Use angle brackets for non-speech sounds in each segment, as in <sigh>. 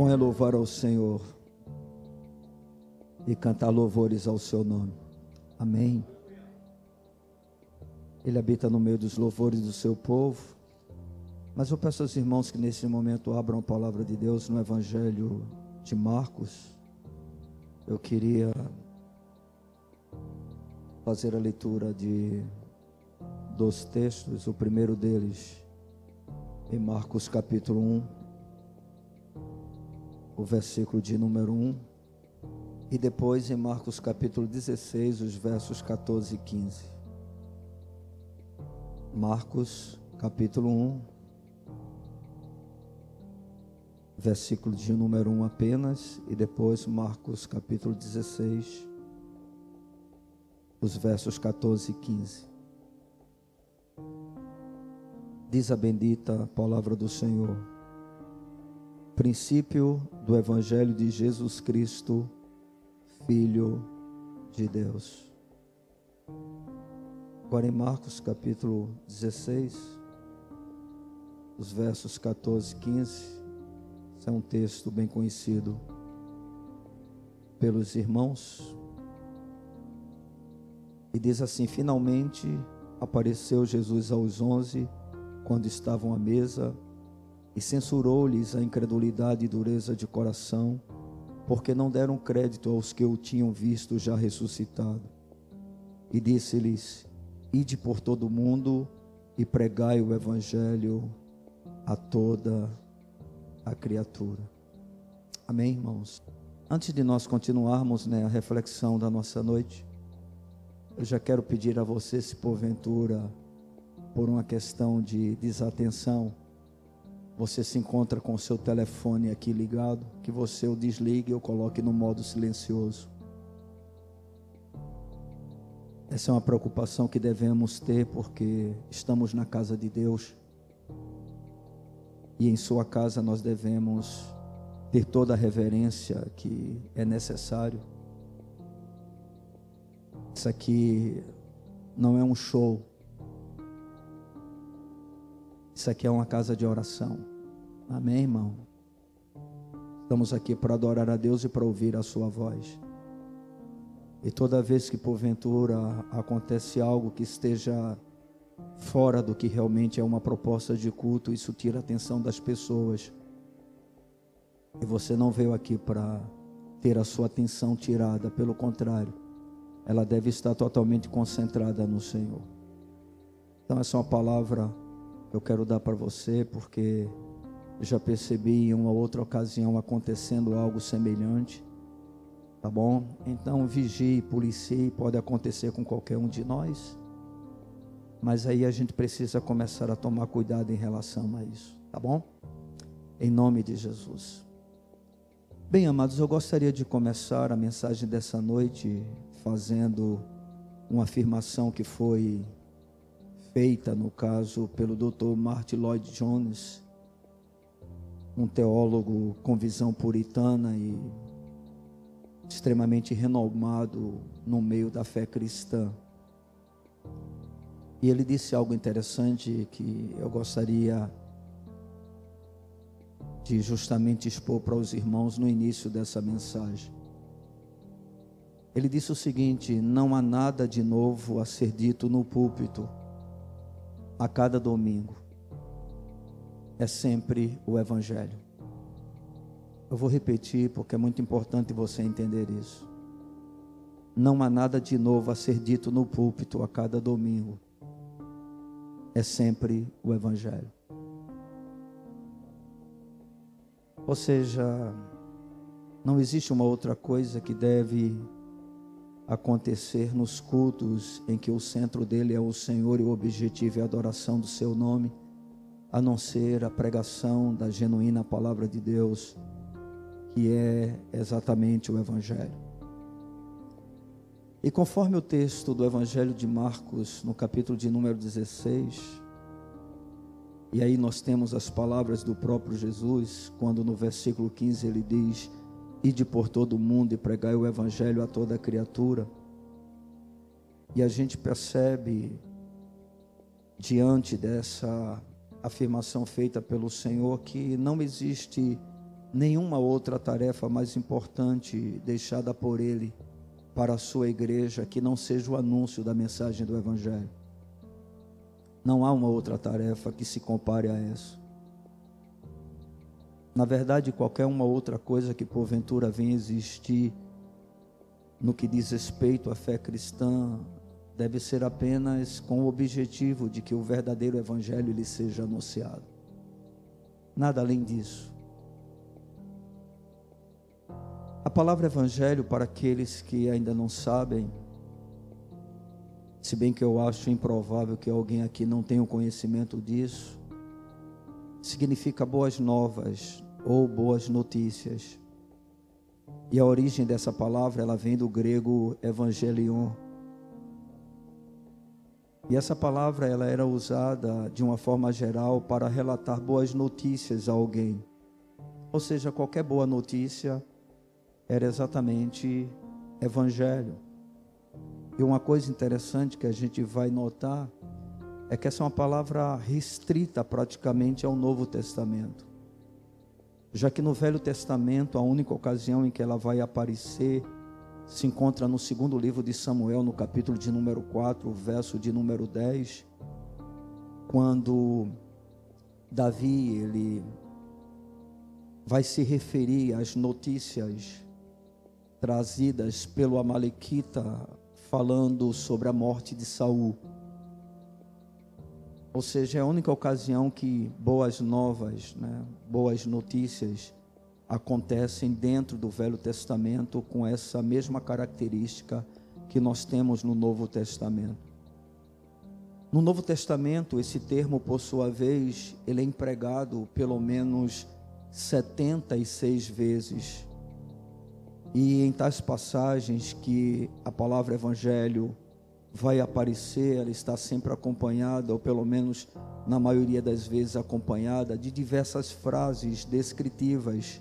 Bom é louvar ao Senhor e cantar louvores ao seu nome. Amém. Ele habita no meio dos louvores do seu povo. Mas eu peço aos irmãos que nesse momento abram a palavra de Deus no Evangelho de Marcos. Eu queria fazer a leitura de dos textos, o primeiro deles em Marcos capítulo 1, o versículo de número 1, e depois em Marcos capítulo 16, os versos 14 e 15. Marcos capítulo 1, versículo de número 1 apenas, e depois Marcos capítulo 16, os versos 14 e 15. Diz a bendita palavra do Senhor. Princípio do Evangelho de Jesus Cristo, Filho de Deus. Agora em Marcos capítulo 16, os versos 14 e 15. Esse é um texto bem conhecido pelos irmãos. E diz assim: Finalmente apareceu Jesus aos onze, quando estavam à mesa, e censurou-lhes a incredulidade e dureza de coração, porque não deram crédito aos que o tinham visto já ressuscitado. E disse-lhes: Ide por todo o mundo e pregai o evangelho a toda a criatura. Amém, irmãos. Antes de nós continuarmos né, a reflexão da nossa noite, eu já quero pedir a você, se porventura, por uma questão de desatenção, você se encontra com o seu telefone aqui ligado, que você o desligue ou coloque no modo silencioso. Essa é uma preocupação que devemos ter porque estamos na casa de Deus. E em sua casa nós devemos ter toda a reverência que é necessário. Isso aqui não é um show. Isso aqui é uma casa de oração. Amém, irmão? Estamos aqui para adorar a Deus e para ouvir a Sua voz. E toda vez que porventura acontece algo que esteja fora do que realmente é uma proposta de culto, isso tira a atenção das pessoas. E você não veio aqui para ter a sua atenção tirada, pelo contrário, ela deve estar totalmente concentrada no Senhor. Então, essa é uma palavra que eu quero dar para você, porque já percebi em uma outra ocasião acontecendo algo semelhante. Tá bom? Então, vigie, policie, pode acontecer com qualquer um de nós. Mas aí a gente precisa começar a tomar cuidado em relação a isso, tá bom? Em nome de Jesus. Bem, amados, eu gostaria de começar a mensagem dessa noite fazendo uma afirmação que foi feita, no caso, pelo Dr. Martin Lloyd Jones, um teólogo com visão puritana e extremamente renomado no meio da fé cristã. E ele disse algo interessante que eu gostaria de justamente expor para os irmãos no início dessa mensagem. Ele disse o seguinte: não há nada de novo a ser dito no púlpito a cada domingo. É sempre o Evangelho. Eu vou repetir porque é muito importante você entender isso. Não há nada de novo a ser dito no púlpito a cada domingo é sempre o Evangelho. Ou seja, não existe uma outra coisa que deve acontecer nos cultos em que o centro dele é o Senhor e o objetivo é a adoração do seu nome, a não ser a pregação da genuína palavra de Deus, que é exatamente o Evangelho. E conforme o texto do Evangelho de Marcos, no capítulo de número 16, e aí nós temos as palavras do próprio Jesus, quando no versículo 15 ele diz: Ide por todo o mundo e pregai o Evangelho a toda criatura. E a gente percebe, diante dessa afirmação feita pelo Senhor, que não existe nenhuma outra tarefa mais importante deixada por Ele para a sua igreja que não seja o anúncio da mensagem do Evangelho. Não há uma outra tarefa que se compare a essa. Na verdade, qualquer uma outra coisa que porventura venha existir no que diz respeito à fé cristã deve ser apenas com o objetivo de que o verdadeiro evangelho lhe seja anunciado. Nada além disso. A palavra evangelho para aqueles que ainda não sabem, se bem que eu acho improvável que alguém aqui não tenha o conhecimento disso, significa boas novas ou boas notícias. E a origem dessa palavra, ela vem do grego evangelion. E essa palavra ela era usada de uma forma geral para relatar boas notícias a alguém. Ou seja, qualquer boa notícia era exatamente evangelho. E uma coisa interessante que a gente vai notar é que essa é uma palavra restrita praticamente ao Novo Testamento já que no Velho Testamento a única ocasião em que ela vai aparecer se encontra no segundo livro de Samuel, no capítulo de número 4, verso de número 10, quando Davi ele vai se referir às notícias trazidas pelo amalequita falando sobre a morte de Saul. Ou seja, é a única ocasião que boas novas, né, boas notícias acontecem dentro do Velho Testamento com essa mesma característica que nós temos no Novo Testamento. No Novo Testamento, esse termo, por sua vez, ele é empregado pelo menos 76 vezes. E em tais passagens que a palavra evangelho vai aparecer, ela está sempre acompanhada, ou pelo menos na maioria das vezes acompanhada, de diversas frases descritivas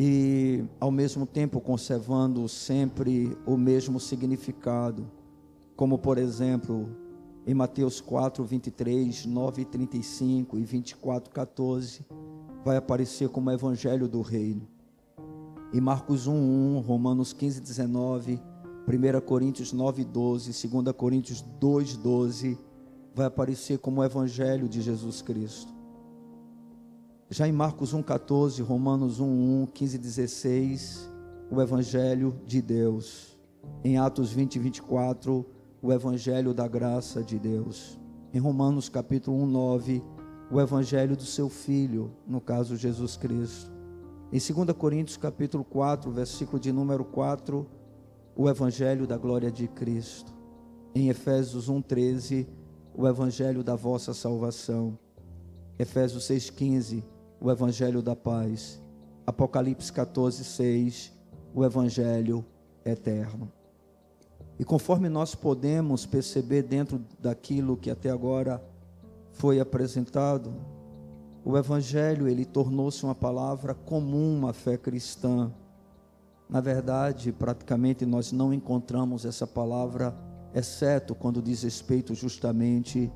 e ao mesmo tempo conservando sempre o mesmo significado, como por exemplo em Mateus 4, 23, 9, 35 e 24, 14, vai aparecer como Evangelho do Reino. Em Marcos 1, 1, Romanos 15, 19 1 Coríntios 9, 12, 2 Coríntios 2, 12, vai aparecer como Evangelho de Jesus Cristo. Já em Marcos 1, 14, Romanos 1, 1, 15, 16, o Evangelho de Deus. Em Atos 20, 24, o Evangelho da graça de Deus. Em Romanos capítulo 1, 9, o Evangelho do seu Filho, no caso Jesus Cristo. Em 2 Coríntios capítulo 4, versículo de número 4, o evangelho da glória de Cristo. Em Efésios 1:13, o evangelho da vossa salvação. Efésios 6:15, o evangelho da paz. Apocalipse 14:6, o evangelho eterno. E conforme nós podemos perceber dentro daquilo que até agora foi apresentado, o evangelho ele tornou-se uma palavra comum à fé cristã na verdade, praticamente nós não encontramos essa palavra, exceto quando diz respeito justamente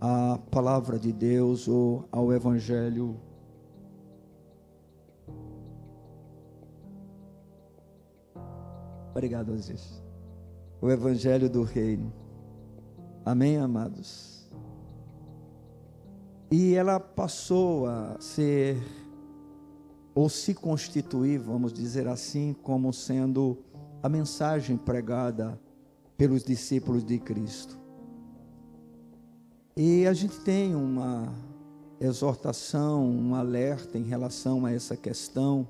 à palavra de Deus ou ao Evangelho. Obrigado, Aziz. O Evangelho do Reino. Amém, amados? E ela passou a ser ou se constituir, vamos dizer assim, como sendo a mensagem pregada pelos discípulos de Cristo. E a gente tem uma exortação, um alerta em relação a essa questão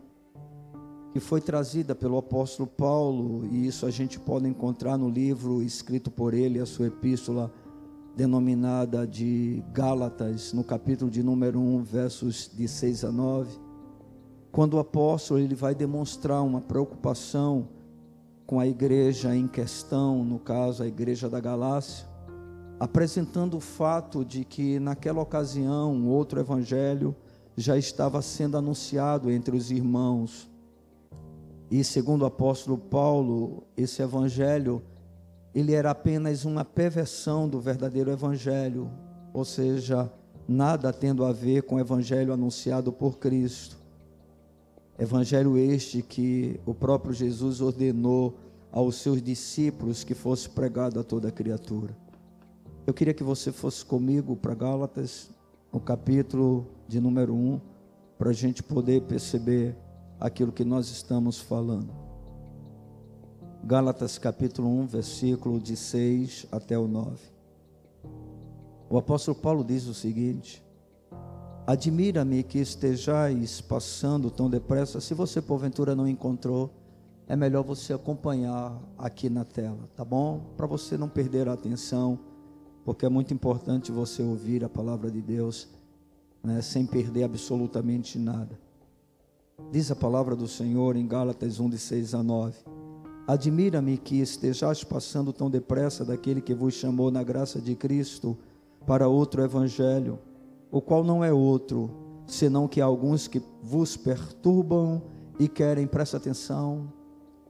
que foi trazida pelo apóstolo Paulo, e isso a gente pode encontrar no livro escrito por ele, a sua epístola denominada de Gálatas, no capítulo de número 1, versos de 6 a 9 quando o apóstolo ele vai demonstrar uma preocupação com a igreja em questão, no caso a igreja da Galácia, apresentando o fato de que naquela ocasião outro evangelho já estava sendo anunciado entre os irmãos. E segundo o apóstolo Paulo, esse evangelho ele era apenas uma perversão do verdadeiro evangelho, ou seja, nada tendo a ver com o evangelho anunciado por Cristo. Evangelho este que o próprio Jesus ordenou aos seus discípulos que fosse pregado a toda criatura. Eu queria que você fosse comigo para Gálatas, no capítulo de número 1, para a gente poder perceber aquilo que nós estamos falando. Gálatas capítulo 1, versículo de 6 até o 9. O apóstolo Paulo diz o seguinte: Admira-me que estejais passando tão depressa. Se você porventura não encontrou, é melhor você acompanhar aqui na tela, tá bom? Para você não perder a atenção, porque é muito importante você ouvir a palavra de Deus, né, sem perder absolutamente nada. Diz a palavra do Senhor em Gálatas 1, de 6 a 9. Admira-me que estejais passando tão depressa daquele que vos chamou na graça de Cristo para outro evangelho o qual não é outro, senão que há alguns que vos perturbam e querem, presta atenção,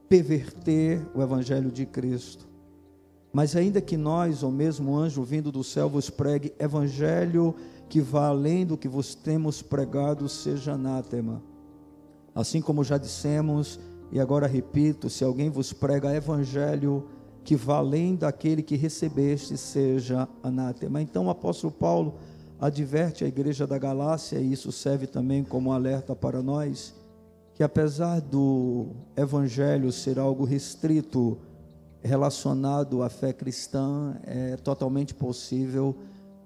perverter o evangelho de Cristo. Mas ainda que nós, ou mesmo anjo vindo do céu, vos pregue evangelho que vá além do que vos temos pregado, seja anátema. Assim como já dissemos, e agora repito: se alguém vos prega evangelho que vá além daquele que recebeste, seja anátema. Então o apóstolo Paulo adverte a igreja da Galácia, e isso serve também como alerta para nós, que apesar do evangelho ser algo restrito, relacionado à fé cristã, é totalmente possível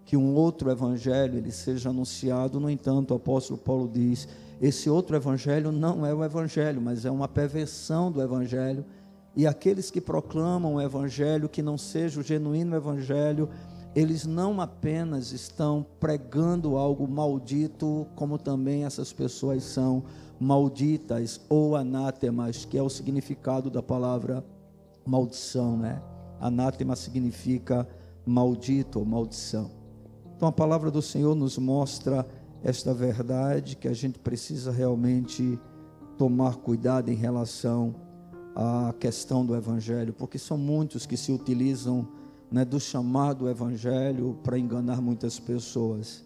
que um outro evangelho ele seja anunciado. No entanto, o apóstolo Paulo diz: esse outro evangelho não é o evangelho, mas é uma perversão do evangelho. E aqueles que proclamam o evangelho que não seja o genuíno evangelho, eles não apenas estão pregando algo maldito, como também essas pessoas são malditas ou anátemas, que é o significado da palavra maldição, né? Anátema significa maldito ou maldição. Então a palavra do Senhor nos mostra esta verdade que a gente precisa realmente tomar cuidado em relação à questão do evangelho, porque são muitos que se utilizam né, do chamado evangelho para enganar muitas pessoas.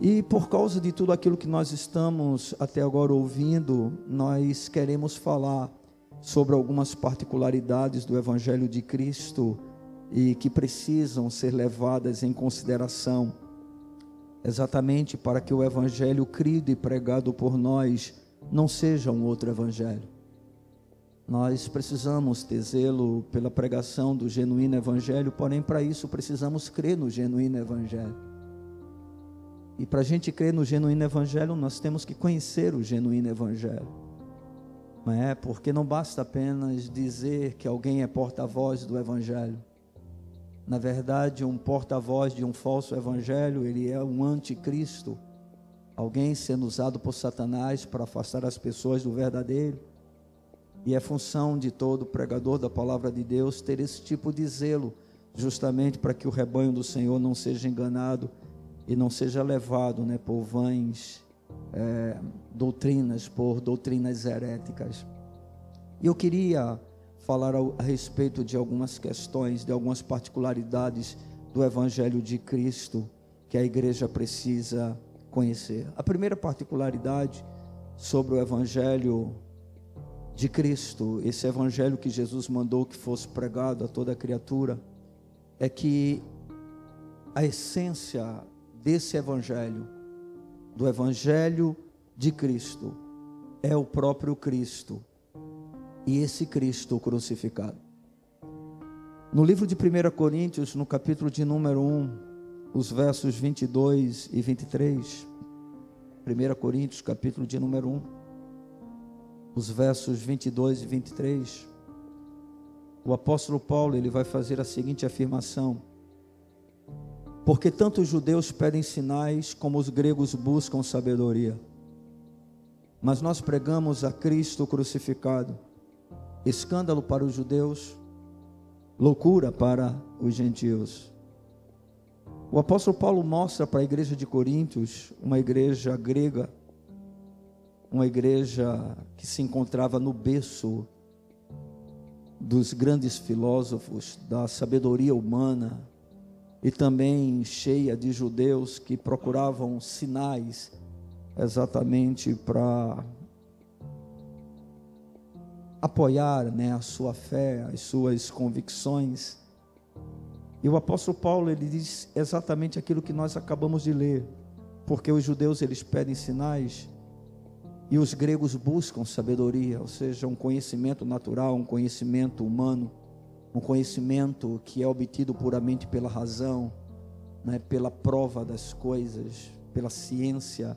E por causa de tudo aquilo que nós estamos até agora ouvindo, nós queremos falar sobre algumas particularidades do evangelho de Cristo e que precisam ser levadas em consideração, exatamente para que o evangelho crido e pregado por nós não seja um outro evangelho nós precisamos ter zelo pela pregação do genuíno evangelho, porém, para isso precisamos crer no genuíno evangelho. E para a gente crer no genuíno evangelho, nós temos que conhecer o genuíno evangelho. Não é? Porque não basta apenas dizer que alguém é porta-voz do evangelho. Na verdade, um porta-voz de um falso evangelho, ele é um anticristo. Alguém sendo usado por Satanás para afastar as pessoas do verdadeiro. E é função de todo pregador da palavra de Deus ter esse tipo de zelo, justamente para que o rebanho do Senhor não seja enganado e não seja levado né, por vãs é, doutrinas, por doutrinas heréticas. E eu queria falar a, respeito de algumas questões, de algumas particularidades do Evangelho de Cristo que a igreja precisa conhecer. A primeira particularidade sobre o Evangelho de Cristo, esse evangelho que Jesus mandou que fosse pregado a toda criatura, é que a essência desse evangelho, do evangelho de Cristo, é o próprio Cristo e esse Cristo crucificado. No livro de 1 Coríntios, no capítulo de número 1, os versos 22 e 23, 1 Coríntios, capítulo de número 1, os versos 22 e 23, o apóstolo Paulo ele vai fazer a seguinte afirmação: Porque tanto os judeus pedem sinais como os gregos buscam sabedoria. Mas nós pregamos a Cristo crucificado, escândalo para os judeus, loucura para os gentios. O apóstolo Paulo mostra para a igreja de Coríntios, uma igreja grega, uma igreja que se encontrava no berço dos grandes filósofos, da sabedoria humana, e também cheia de judeus que procuravam sinais exatamente para apoiar né, a sua fé, as suas convicções. E o apóstolo Paulo ele diz exatamente aquilo que nós acabamos de ler, porque os judeus eles pedem sinais e os gregos buscam sabedoria, ou seja, um conhecimento natural, um conhecimento humano, um conhecimento que é obtido puramente pela razão, né, pela prova das coisas, pela ciência.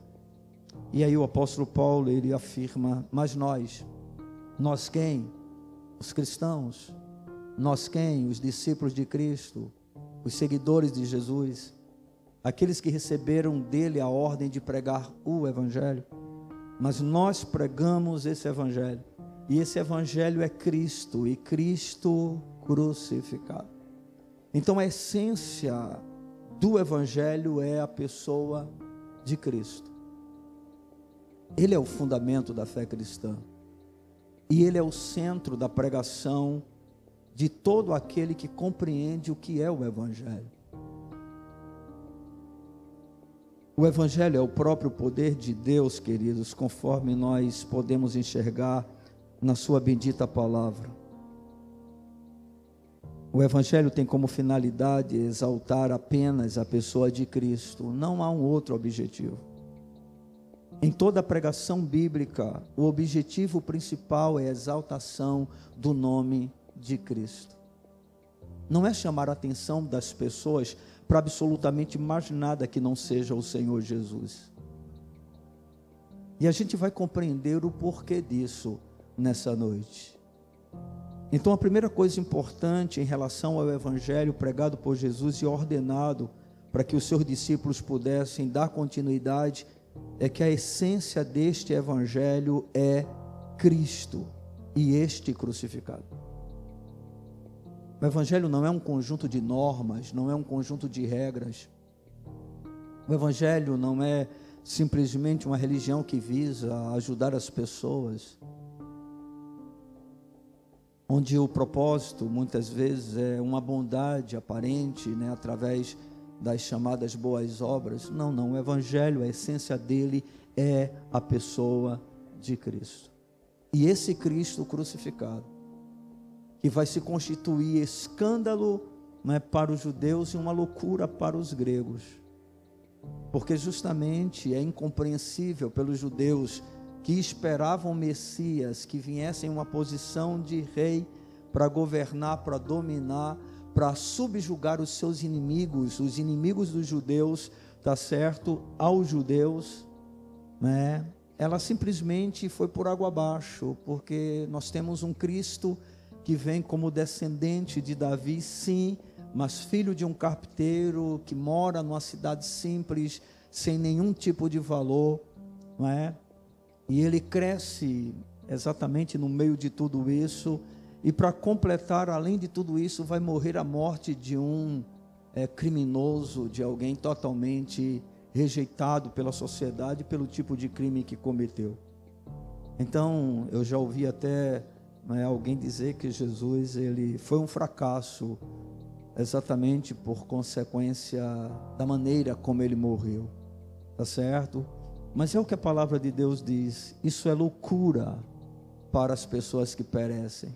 E aí o apóstolo Paulo ele afirma: mas nós, nós quem? Os cristãos, nós quem? Os discípulos de Cristo, os seguidores de Jesus, aqueles que receberam dele a ordem de pregar o Evangelho mas nós pregamos esse evangelho. E esse evangelho é Cristo e Cristo crucificado. Então a essência do evangelho é a pessoa de Cristo. Ele é o fundamento da fé cristã. E ele é o centro da pregação de todo aquele que compreende o que é o evangelho. O Evangelho é o próprio poder de Deus, queridos, conforme nós podemos enxergar na Sua bendita palavra. O Evangelho tem como finalidade exaltar apenas a pessoa de Cristo, não há um outro objetivo. Em toda a pregação bíblica, o objetivo principal é a exaltação do nome de Cristo. Não é chamar a atenção das pessoas para absolutamente mais nada que não seja o Senhor Jesus. E a gente vai compreender o porquê disso nessa noite. Então, a primeira coisa importante em relação ao Evangelho pregado por Jesus e ordenado para que os seus discípulos pudessem dar continuidade é que a essência deste Evangelho é Cristo e este crucificado. O Evangelho não é um conjunto de normas, não é um conjunto de regras. O Evangelho não é simplesmente uma religião que visa ajudar as pessoas, onde o propósito muitas vezes é uma bondade aparente, né, através das chamadas boas obras. Não, não. O Evangelho, a essência dele é a pessoa de Cristo. E esse Cristo crucificado que vai se constituir escândalo né, para os judeus e uma loucura para os gregos. Porque justamente é incompreensível pelos judeus que esperavam Messias que viesse em uma posição de rei para governar, para dominar, para subjugar os seus inimigos, os inimigos dos judeus, tá certo? Aos judeus, né? Ela simplesmente foi por água abaixo, porque nós temos um Cristo que vem como descendente de Davi, sim, mas filho de um carpinteiro que mora numa cidade simples, sem nenhum tipo de valor, não é? E ele cresce exatamente no meio de tudo isso, e para completar, além de tudo isso, vai morrer a morte de um é, criminoso, de alguém totalmente rejeitado pela sociedade pelo tipo de crime que cometeu. Então, eu já ouvi até é alguém dizer que Jesus ele foi um fracasso exatamente por consequência da maneira como ele morreu, tá certo? Mas é o que a palavra de Deus diz, isso é loucura para as pessoas que perecem.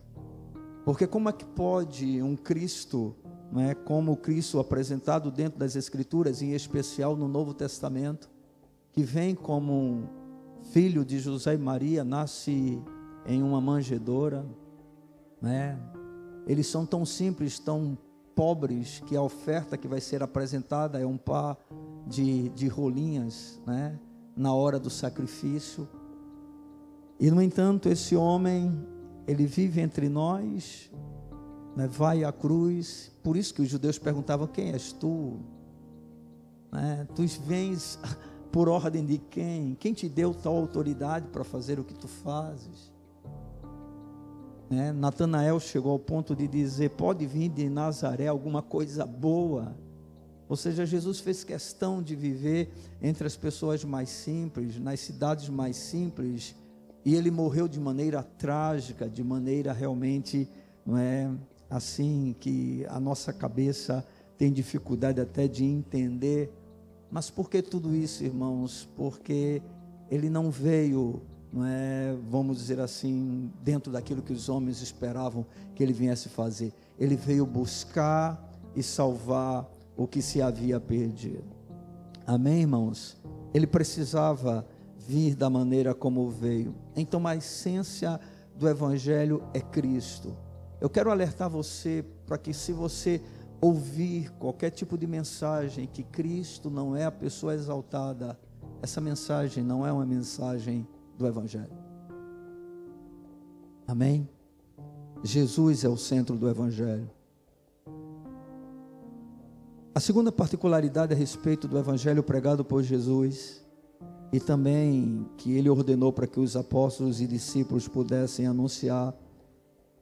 Porque como é que pode um Cristo, não é, como o Cristo apresentado dentro das Escrituras, em especial no Novo Testamento, que vem como um filho de José e Maria, nasce em uma manjedoura, né? Eles são tão simples, tão pobres, que a oferta que vai ser apresentada é um par de, de rolinhas, né? Na hora do sacrifício. E no entanto, esse homem, ele vive entre nós, né? vai à cruz. Por isso que os judeus perguntavam: Quem és tu? Né? Tu vens por ordem de quem? Quem te deu tal autoridade para fazer o que tu fazes? Né? Natanael chegou ao ponto de dizer: pode vir de Nazaré alguma coisa boa. Ou seja, Jesus fez questão de viver entre as pessoas mais simples, nas cidades mais simples, e ele morreu de maneira trágica, de maneira realmente, não é assim que a nossa cabeça tem dificuldade até de entender. Mas por que tudo isso, irmãos? Porque ele não veio não é, vamos dizer assim, dentro daquilo que os homens esperavam que ele viesse fazer. Ele veio buscar e salvar o que se havia perdido. Amém, irmãos? Ele precisava vir da maneira como veio. Então a essência do evangelho é Cristo. Eu quero alertar você para que se você ouvir qualquer tipo de mensagem que Cristo não é a pessoa exaltada, essa mensagem não é uma mensagem do evangelho. Amém? Jesus é o centro do evangelho. A segunda particularidade a respeito do evangelho pregado por Jesus e também que ele ordenou para que os apóstolos e discípulos pudessem anunciar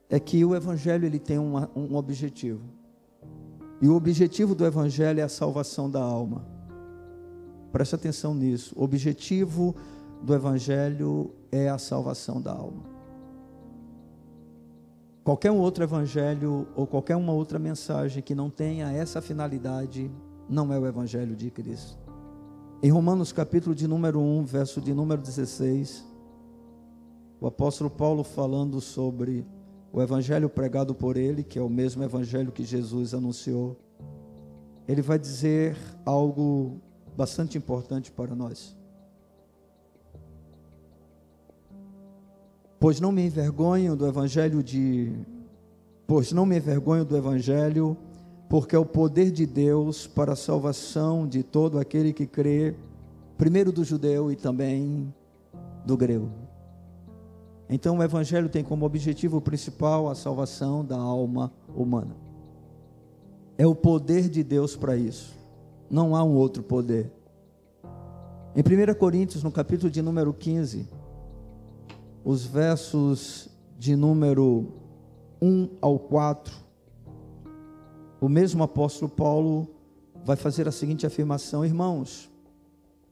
é que o evangelho ele tem uma, um objetivo. E o objetivo do evangelho é a salvação da alma. Preste atenção nisso. O objetivo do evangelho é a salvação da alma. Qualquer um outro evangelho ou qualquer uma outra mensagem que não tenha essa finalidade não é o evangelho de Cristo. Em Romanos capítulo de número 1, verso de número 16, o apóstolo Paulo falando sobre o evangelho pregado por ele, que é o mesmo evangelho que Jesus anunciou, ele vai dizer algo bastante importante para nós. Pois não me envergonho do evangelho de pois não me envergonho do evangelho, porque é o poder de Deus para a salvação de todo aquele que crê, primeiro do judeu e também do grego. Então o evangelho tem como objetivo principal a salvação da alma humana. É o poder de Deus para isso. Não há um outro poder. Em 1 Coríntios, no capítulo de número 15, os versos de número 1 ao 4, o mesmo apóstolo Paulo vai fazer a seguinte afirmação: Irmãos,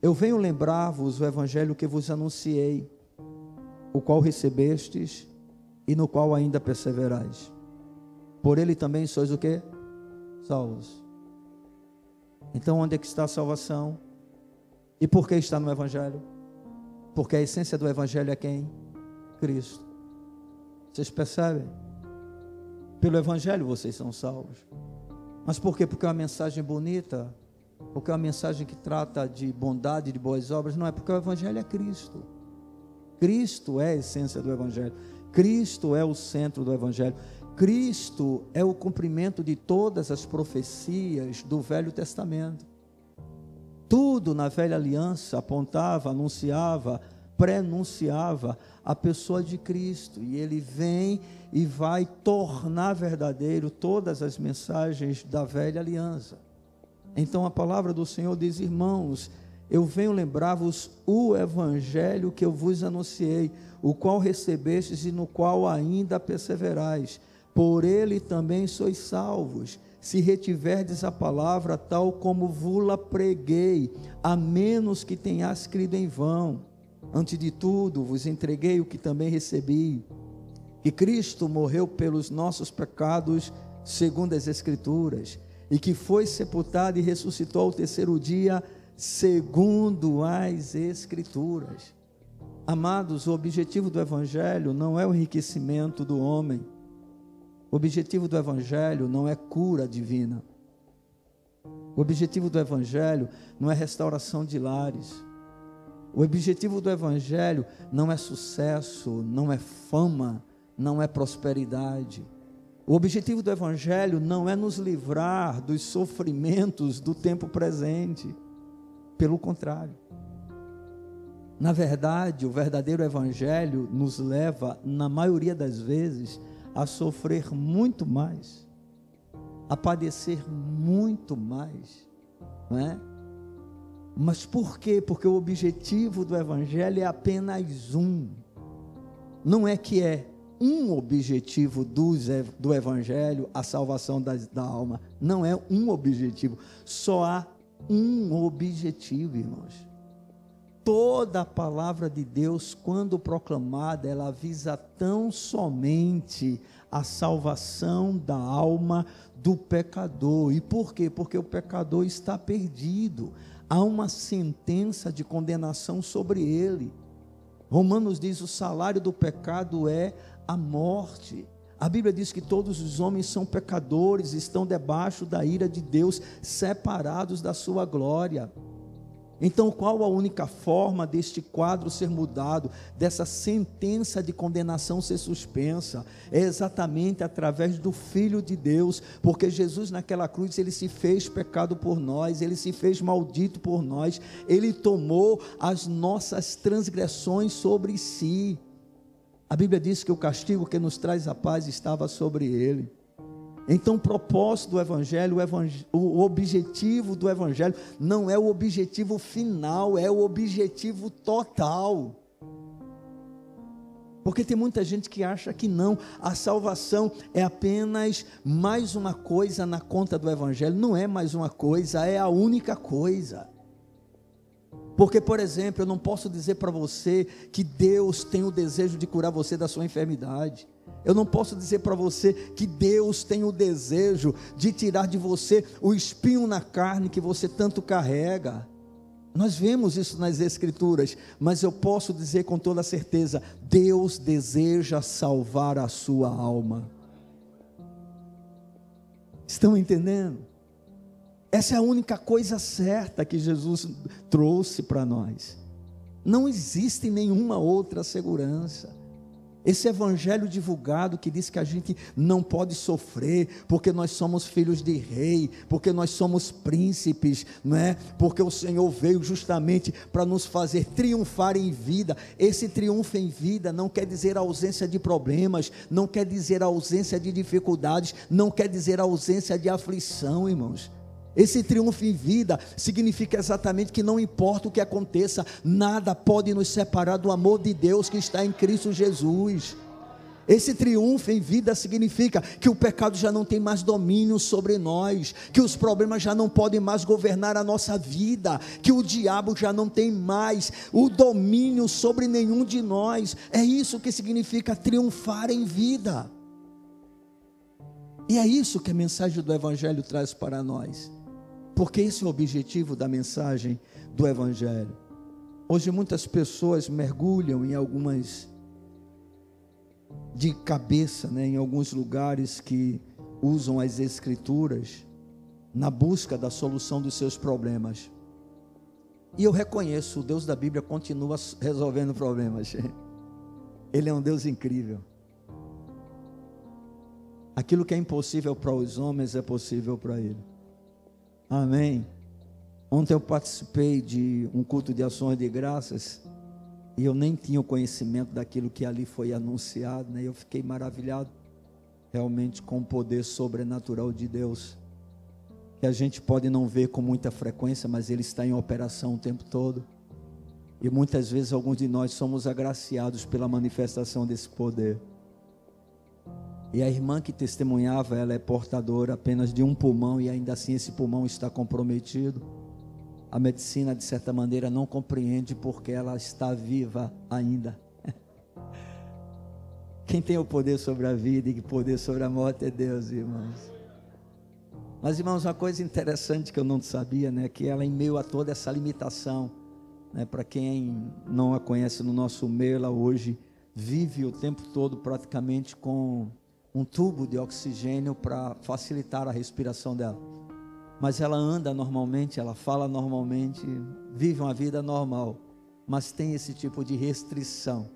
eu venho lembrar-vos o evangelho que vos anunciei, o qual recebestes e no qual ainda perseverais. Por ele também sois o que? Salvos. Então, onde é que está a salvação? E por que está no evangelho? Porque a essência do evangelho é quem? Cristo. Vocês percebem? Pelo Evangelho vocês são salvos. Mas por quê? Porque é uma mensagem bonita, porque é uma mensagem que trata de bondade, de boas obras. Não é porque o Evangelho é Cristo. Cristo é a essência do Evangelho. Cristo é o centro do Evangelho. Cristo é o cumprimento de todas as profecias do Velho Testamento. Tudo na velha aliança apontava, anunciava, prenunciava a pessoa de Cristo. E ele vem e vai tornar verdadeiro todas as mensagens da velha aliança. Então a palavra do Senhor diz: Irmãos, eu venho lembrar-vos o evangelho que eu vos anunciei, o qual recebestes e no qual ainda perseverais. Por ele também sois salvos, se retiverdes a palavra tal como vula preguei, a menos que tenhas crido em vão. Antes de tudo, vos entreguei o que também recebi, que Cristo morreu pelos nossos pecados, segundo as Escrituras, e que foi sepultado e ressuscitou ao terceiro dia, segundo as Escrituras. Amados, o objetivo do Evangelho não é o enriquecimento do homem, o objetivo do Evangelho não é cura divina. O objetivo do Evangelho não é restauração de lares. O objetivo do Evangelho não é sucesso, não é fama, não é prosperidade. O objetivo do Evangelho não é nos livrar dos sofrimentos do tempo presente. Pelo contrário. Na verdade, o verdadeiro Evangelho nos leva, na maioria das vezes, a sofrer muito mais, a padecer muito mais, não é? Mas por quê? Porque o objetivo do Evangelho é apenas um. Não é que é um objetivo do, do Evangelho a salvação da, da alma. Não é um objetivo. Só há um objetivo, irmãos. Toda a palavra de Deus, quando proclamada, ela visa tão somente a salvação da alma do pecador. E por quê? Porque o pecador está perdido há uma sentença de condenação sobre ele. Romanos diz: o salário do pecado é a morte. A Bíblia diz que todos os homens são pecadores, estão debaixo da ira de Deus, separados da sua glória. Então, qual a única forma deste quadro ser mudado, dessa sentença de condenação ser suspensa? É exatamente através do Filho de Deus, porque Jesus naquela cruz ele se fez pecado por nós, ele se fez maldito por nós, ele tomou as nossas transgressões sobre si. A Bíblia diz que o castigo que nos traz a paz estava sobre ele. Então, o propósito do Evangelho, o, evangel o objetivo do Evangelho, não é o objetivo final, é o objetivo total. Porque tem muita gente que acha que não, a salvação é apenas mais uma coisa na conta do Evangelho. Não é mais uma coisa, é a única coisa. Porque, por exemplo, eu não posso dizer para você que Deus tem o desejo de curar você da sua enfermidade. Eu não posso dizer para você que Deus tem o desejo de tirar de você o espinho na carne que você tanto carrega. Nós vemos isso nas Escrituras, mas eu posso dizer com toda certeza: Deus deseja salvar a sua alma. Estão entendendo? Essa é a única coisa certa que Jesus trouxe para nós. Não existe nenhuma outra segurança. Esse evangelho divulgado que diz que a gente não pode sofrer, porque nós somos filhos de rei, porque nós somos príncipes, não é? Porque o Senhor veio justamente para nos fazer triunfar em vida. Esse triunfo em vida não quer dizer ausência de problemas, não quer dizer ausência de dificuldades, não quer dizer ausência de aflição, irmãos. Esse triunfo em vida significa exatamente que não importa o que aconteça, nada pode nos separar do amor de Deus que está em Cristo Jesus. Esse triunfo em vida significa que o pecado já não tem mais domínio sobre nós, que os problemas já não podem mais governar a nossa vida, que o diabo já não tem mais o domínio sobre nenhum de nós. É isso que significa triunfar em vida. E é isso que a mensagem do Evangelho traz para nós. Porque esse é o objetivo da mensagem do Evangelho. Hoje muitas pessoas mergulham em algumas de cabeça, né, em alguns lugares que usam as escrituras na busca da solução dos seus problemas. E eu reconheço, o Deus da Bíblia continua resolvendo problemas. <laughs> Ele é um Deus incrível. Aquilo que é impossível para os homens é possível para Ele. Amém. Ontem eu participei de um culto de ações de graças e eu nem tinha o conhecimento daquilo que ali foi anunciado, né? Eu fiquei maravilhado realmente com o poder sobrenatural de Deus, que a gente pode não ver com muita frequência, mas ele está em operação o tempo todo. E muitas vezes alguns de nós somos agraciados pela manifestação desse poder. E a irmã que testemunhava, ela é portadora apenas de um pulmão e ainda assim esse pulmão está comprometido. A medicina, de certa maneira, não compreende porque ela está viva ainda. <laughs> Quem tem o poder sobre a vida e o poder sobre a morte é Deus, irmãos. Mas, irmãos, uma coisa interessante que eu não sabia, né, que ela, em meio a toda essa limitação, né, para quem não a conhece no nosso meio, ela hoje vive o tempo todo praticamente com um tubo de oxigênio para facilitar a respiração dela. Mas ela anda normalmente, ela fala normalmente, vive uma vida normal, mas tem esse tipo de restrição.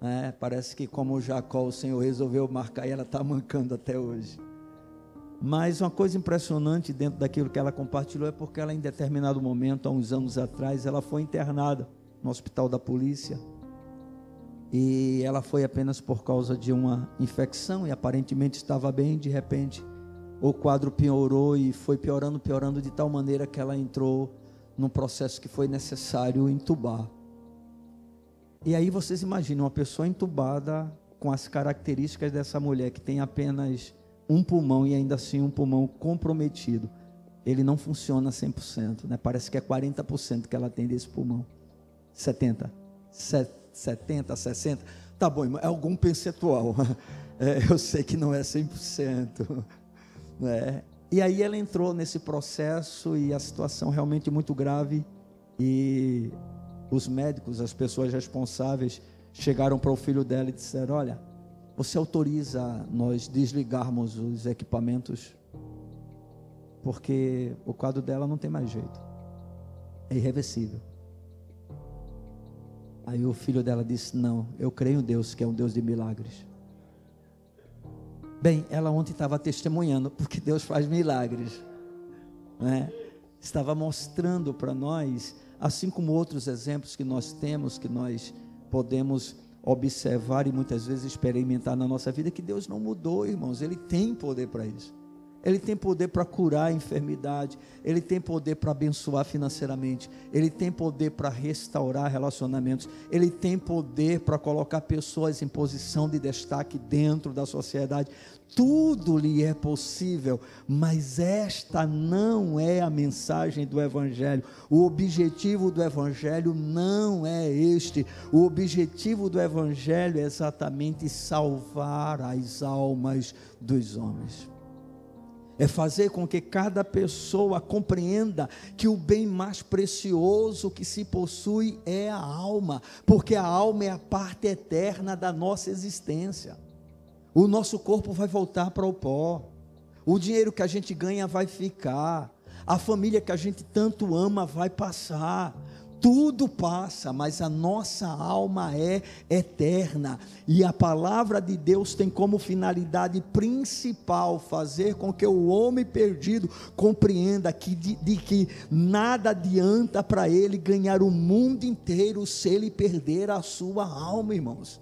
Né? Parece que, como Jacó, o Senhor resolveu marcar e ela está mancando até hoje. Mas uma coisa impressionante dentro daquilo que ela compartilhou é porque ela, em determinado momento, há uns anos atrás, ela foi internada no hospital da polícia e ela foi apenas por causa de uma infecção e aparentemente estava bem, de repente o quadro piorou e foi piorando, piorando de tal maneira que ela entrou num processo que foi necessário entubar. E aí vocês imaginam uma pessoa entubada com as características dessa mulher que tem apenas um pulmão e ainda assim um pulmão comprometido. Ele não funciona 100%, né? Parece que é 40% que ela tem desse pulmão. 70. 70 70, 60. Tá bom, é algum percentual. <laughs> É, eu sei que não é 100%. <laughs> Né? E aí ela entrou nesse processo e a situação realmente muito grave. E os médicos, as pessoas responsáveis, chegaram para o filho dela e disseram: Olha, você autoriza nós desligarmos os equipamentos? Porque o quadro dela não tem mais jeito, é irreversível. Aí o filho dela disse: Não, eu creio em Deus, que é um Deus de milagres. Bem, ela ontem estava testemunhando, porque Deus faz milagres. Né? Estava mostrando para nós, assim como outros exemplos que nós temos, que nós podemos observar e muitas vezes experimentar na nossa vida, que Deus não mudou, irmãos, Ele tem poder para isso. Ele tem poder para curar a enfermidade, ele tem poder para abençoar financeiramente, ele tem poder para restaurar relacionamentos, ele tem poder para colocar pessoas em posição de destaque dentro da sociedade. Tudo lhe é possível, mas esta não é a mensagem do Evangelho. O objetivo do Evangelho não é este. O objetivo do Evangelho é exatamente salvar as almas dos homens é fazer com que cada pessoa compreenda que o bem mais precioso que se possui é a alma, porque a alma é a parte eterna da nossa existência. O nosso corpo vai voltar para o pó, o dinheiro que a gente ganha vai ficar, a família que a gente tanto ama vai passar, tudo passa, mas a nossa alma é eterna. E a palavra de Deus tem como finalidade principal fazer com que o homem perdido compreenda que de, de que nada adianta para ele ganhar o mundo inteiro se ele perder a sua alma, irmãos.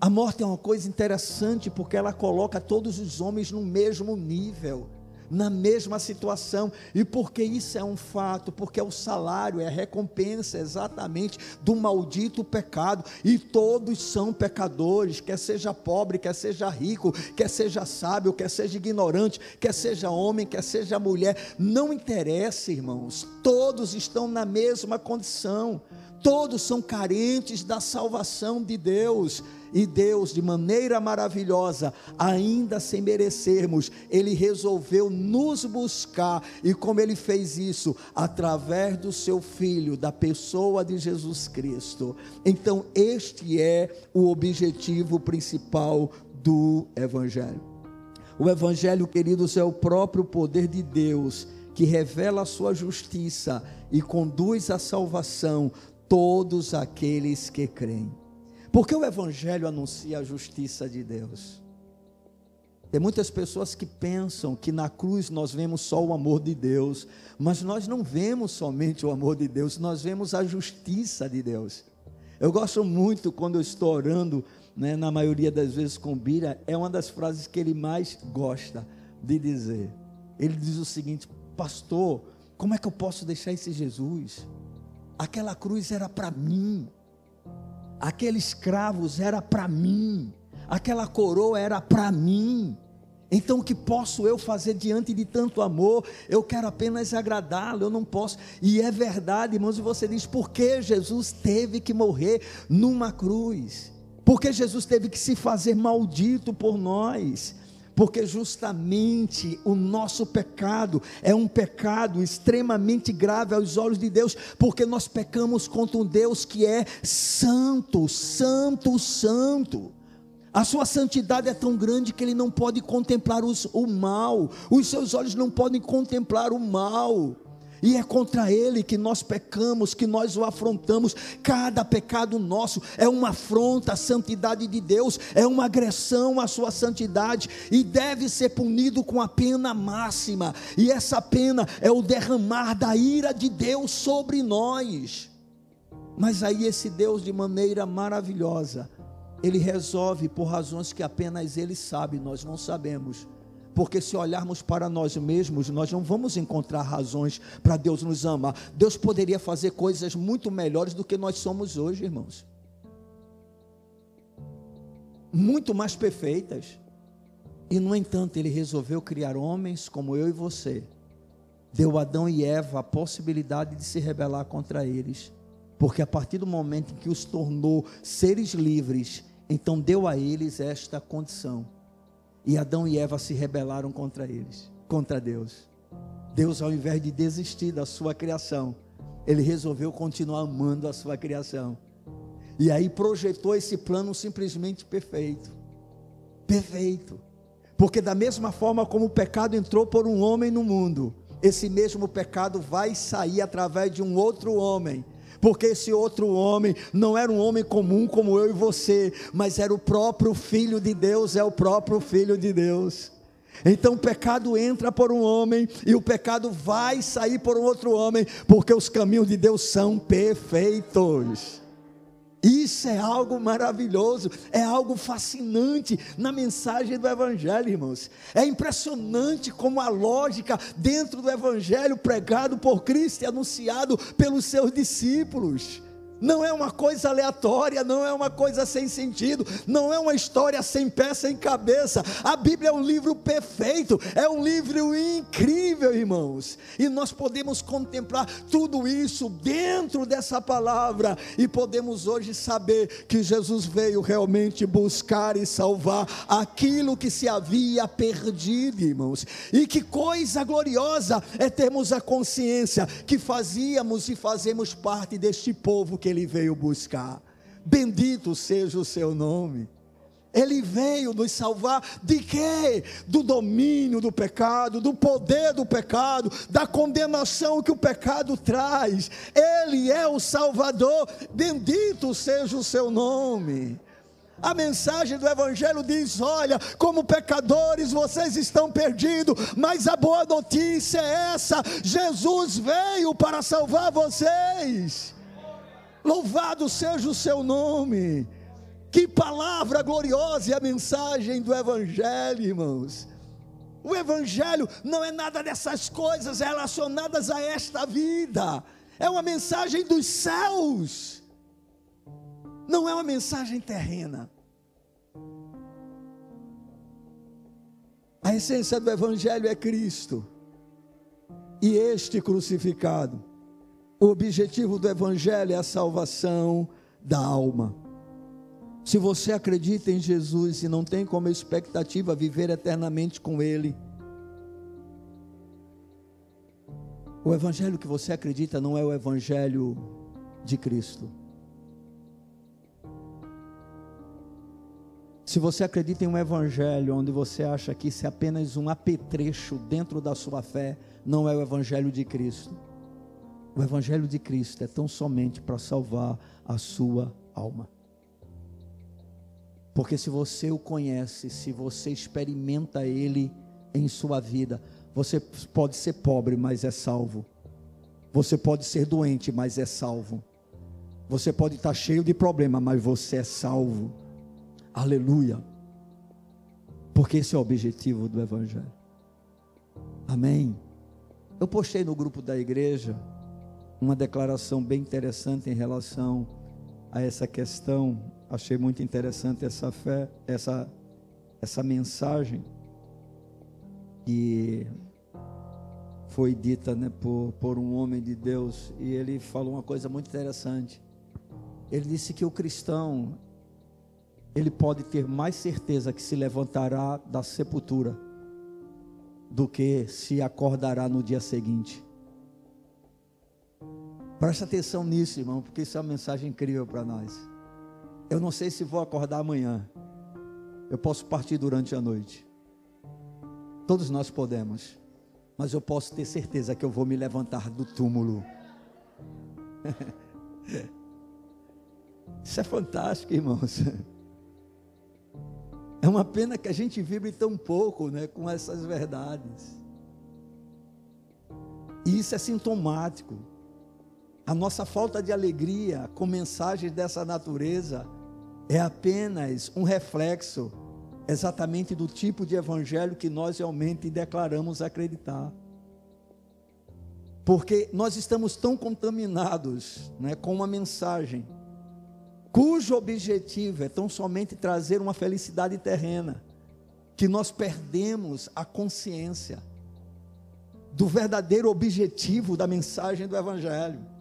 A morte é uma coisa interessante porque ela coloca todos os homens no mesmo nível na mesma situação. E porque isso é um fato? Porque o salário é a recompensa exatamente do maldito pecado. E todos são pecadores, quer seja pobre, quer seja rico, quer seja sábio, quer seja ignorante, quer seja homem, quer seja mulher. Não interessa, irmãos. Todos estão na mesma condição. Todos são carentes da salvação de Deus. E Deus, de maneira maravilhosa, ainda sem merecermos, Ele resolveu nos buscar. E como Ele fez isso? Através do Seu Filho, da pessoa de Jesus Cristo. Então, este é o objetivo principal do Evangelho. O Evangelho, queridos, é o próprio poder de Deus que revela a sua justiça e conduz à salvação todos aqueles que creem. Porque o Evangelho anuncia a justiça de Deus. Tem muitas pessoas que pensam que na cruz nós vemos só o amor de Deus, mas nós não vemos somente o amor de Deus, nós vemos a justiça de Deus. Eu gosto muito quando eu estou orando, né, na maioria das vezes com Bira, é uma das frases que ele mais gosta de dizer. Ele diz o seguinte: Pastor, como é que eu posso deixar esse Jesus? Aquela cruz era para mim aqueles escravos era para mim, aquela coroa era para mim. Então, o que posso eu fazer diante de tanto amor? Eu quero apenas agradá-lo, eu não posso. E é verdade, irmãos, e você diz: por que Jesus teve que morrer numa cruz? Porque Jesus teve que se fazer maldito por nós? Porque justamente o nosso pecado é um pecado extremamente grave aos olhos de Deus, porque nós pecamos contra um Deus que é santo, santo, santo. A sua santidade é tão grande que ele não pode contemplar os, o mal, os seus olhos não podem contemplar o mal e é contra ele que nós pecamos, que nós o afrontamos. Cada pecado nosso é uma afronta à santidade de Deus, é uma agressão à sua santidade e deve ser punido com a pena máxima. E essa pena é o derramar da ira de Deus sobre nós. Mas aí esse Deus de maneira maravilhosa, ele resolve por razões que apenas ele sabe, nós não sabemos porque se olharmos para nós mesmos, nós não vamos encontrar razões para Deus nos amar. Deus poderia fazer coisas muito melhores do que nós somos hoje, irmãos. Muito mais perfeitas. E no entanto, ele resolveu criar homens como eu e você. Deu Adão e Eva a possibilidade de se rebelar contra eles. Porque a partir do momento em que os tornou seres livres, então deu a eles esta condição e Adão e Eva se rebelaram contra eles, contra Deus. Deus, ao invés de desistir da sua criação, ele resolveu continuar amando a sua criação. E aí projetou esse plano simplesmente perfeito. Perfeito. Porque da mesma forma como o pecado entrou por um homem no mundo, esse mesmo pecado vai sair através de um outro homem. Porque esse outro homem não era um homem comum como eu e você, mas era o próprio Filho de Deus, é o próprio Filho de Deus. Então o pecado entra por um homem e o pecado vai sair por um outro homem, porque os caminhos de Deus são perfeitos. Isso é algo maravilhoso, é algo fascinante na mensagem do Evangelho, irmãos. É impressionante como a lógica dentro do Evangelho pregado por Cristo e anunciado pelos seus discípulos não é uma coisa aleatória, não é uma coisa sem sentido, não é uma história sem pé, sem cabeça. A Bíblia é um livro perfeito, é um livro incrível, irmãos. E nós podemos contemplar tudo isso dentro dessa palavra e podemos hoje saber que Jesus veio realmente buscar e salvar aquilo que se havia perdido, irmãos. E que coisa gloriosa é termos a consciência que fazíamos e fazemos parte deste povo que ele veio buscar. Bendito seja o seu nome. Ele veio nos salvar de quê? Do domínio do pecado, do poder do pecado, da condenação que o pecado traz. Ele é o Salvador. Bendito seja o seu nome. A mensagem do Evangelho diz: olha, como pecadores vocês estão perdidos, mas a boa notícia é essa: Jesus veio para salvar vocês. Louvado seja o seu nome. Que palavra gloriosa e a mensagem do Evangelho, irmãos. O Evangelho não é nada dessas coisas relacionadas a esta vida, é uma mensagem dos céus, não é uma mensagem terrena. A essência do Evangelho é Cristo e este crucificado. O objetivo do Evangelho é a salvação da alma. Se você acredita em Jesus e não tem como expectativa viver eternamente com Ele, o Evangelho que você acredita não é o Evangelho de Cristo. Se você acredita em um Evangelho onde você acha que isso é apenas um apetrecho dentro da sua fé, não é o Evangelho de Cristo. O Evangelho de Cristo é tão somente para salvar a sua alma. Porque se você o conhece, se você experimenta Ele em sua vida, você pode ser pobre, mas é salvo. Você pode ser doente, mas é salvo. Você pode estar cheio de problema, mas você é salvo. Aleluia. Porque esse é o objetivo do Evangelho. Amém. Eu postei no grupo da igreja uma declaração bem interessante em relação a essa questão. Achei muito interessante essa fé, essa essa mensagem que foi dita né, por, por um homem de Deus e ele falou uma coisa muito interessante. Ele disse que o cristão ele pode ter mais certeza que se levantará da sepultura do que se acordará no dia seguinte. Presta atenção nisso, irmão, porque isso é uma mensagem incrível para nós. Eu não sei se vou acordar amanhã. Eu posso partir durante a noite. Todos nós podemos. Mas eu posso ter certeza que eu vou me levantar do túmulo. <laughs> Isso é fantástico, irmãos. É uma pena que a gente vibre tão pouco né, com essas verdades. E isso é sintomático. A nossa falta de alegria com mensagens dessa natureza é apenas um reflexo exatamente do tipo de evangelho que nós realmente declaramos acreditar. Porque nós estamos tão contaminados né, com uma mensagem cujo objetivo é tão somente trazer uma felicidade terrena, que nós perdemos a consciência do verdadeiro objetivo da mensagem do Evangelho.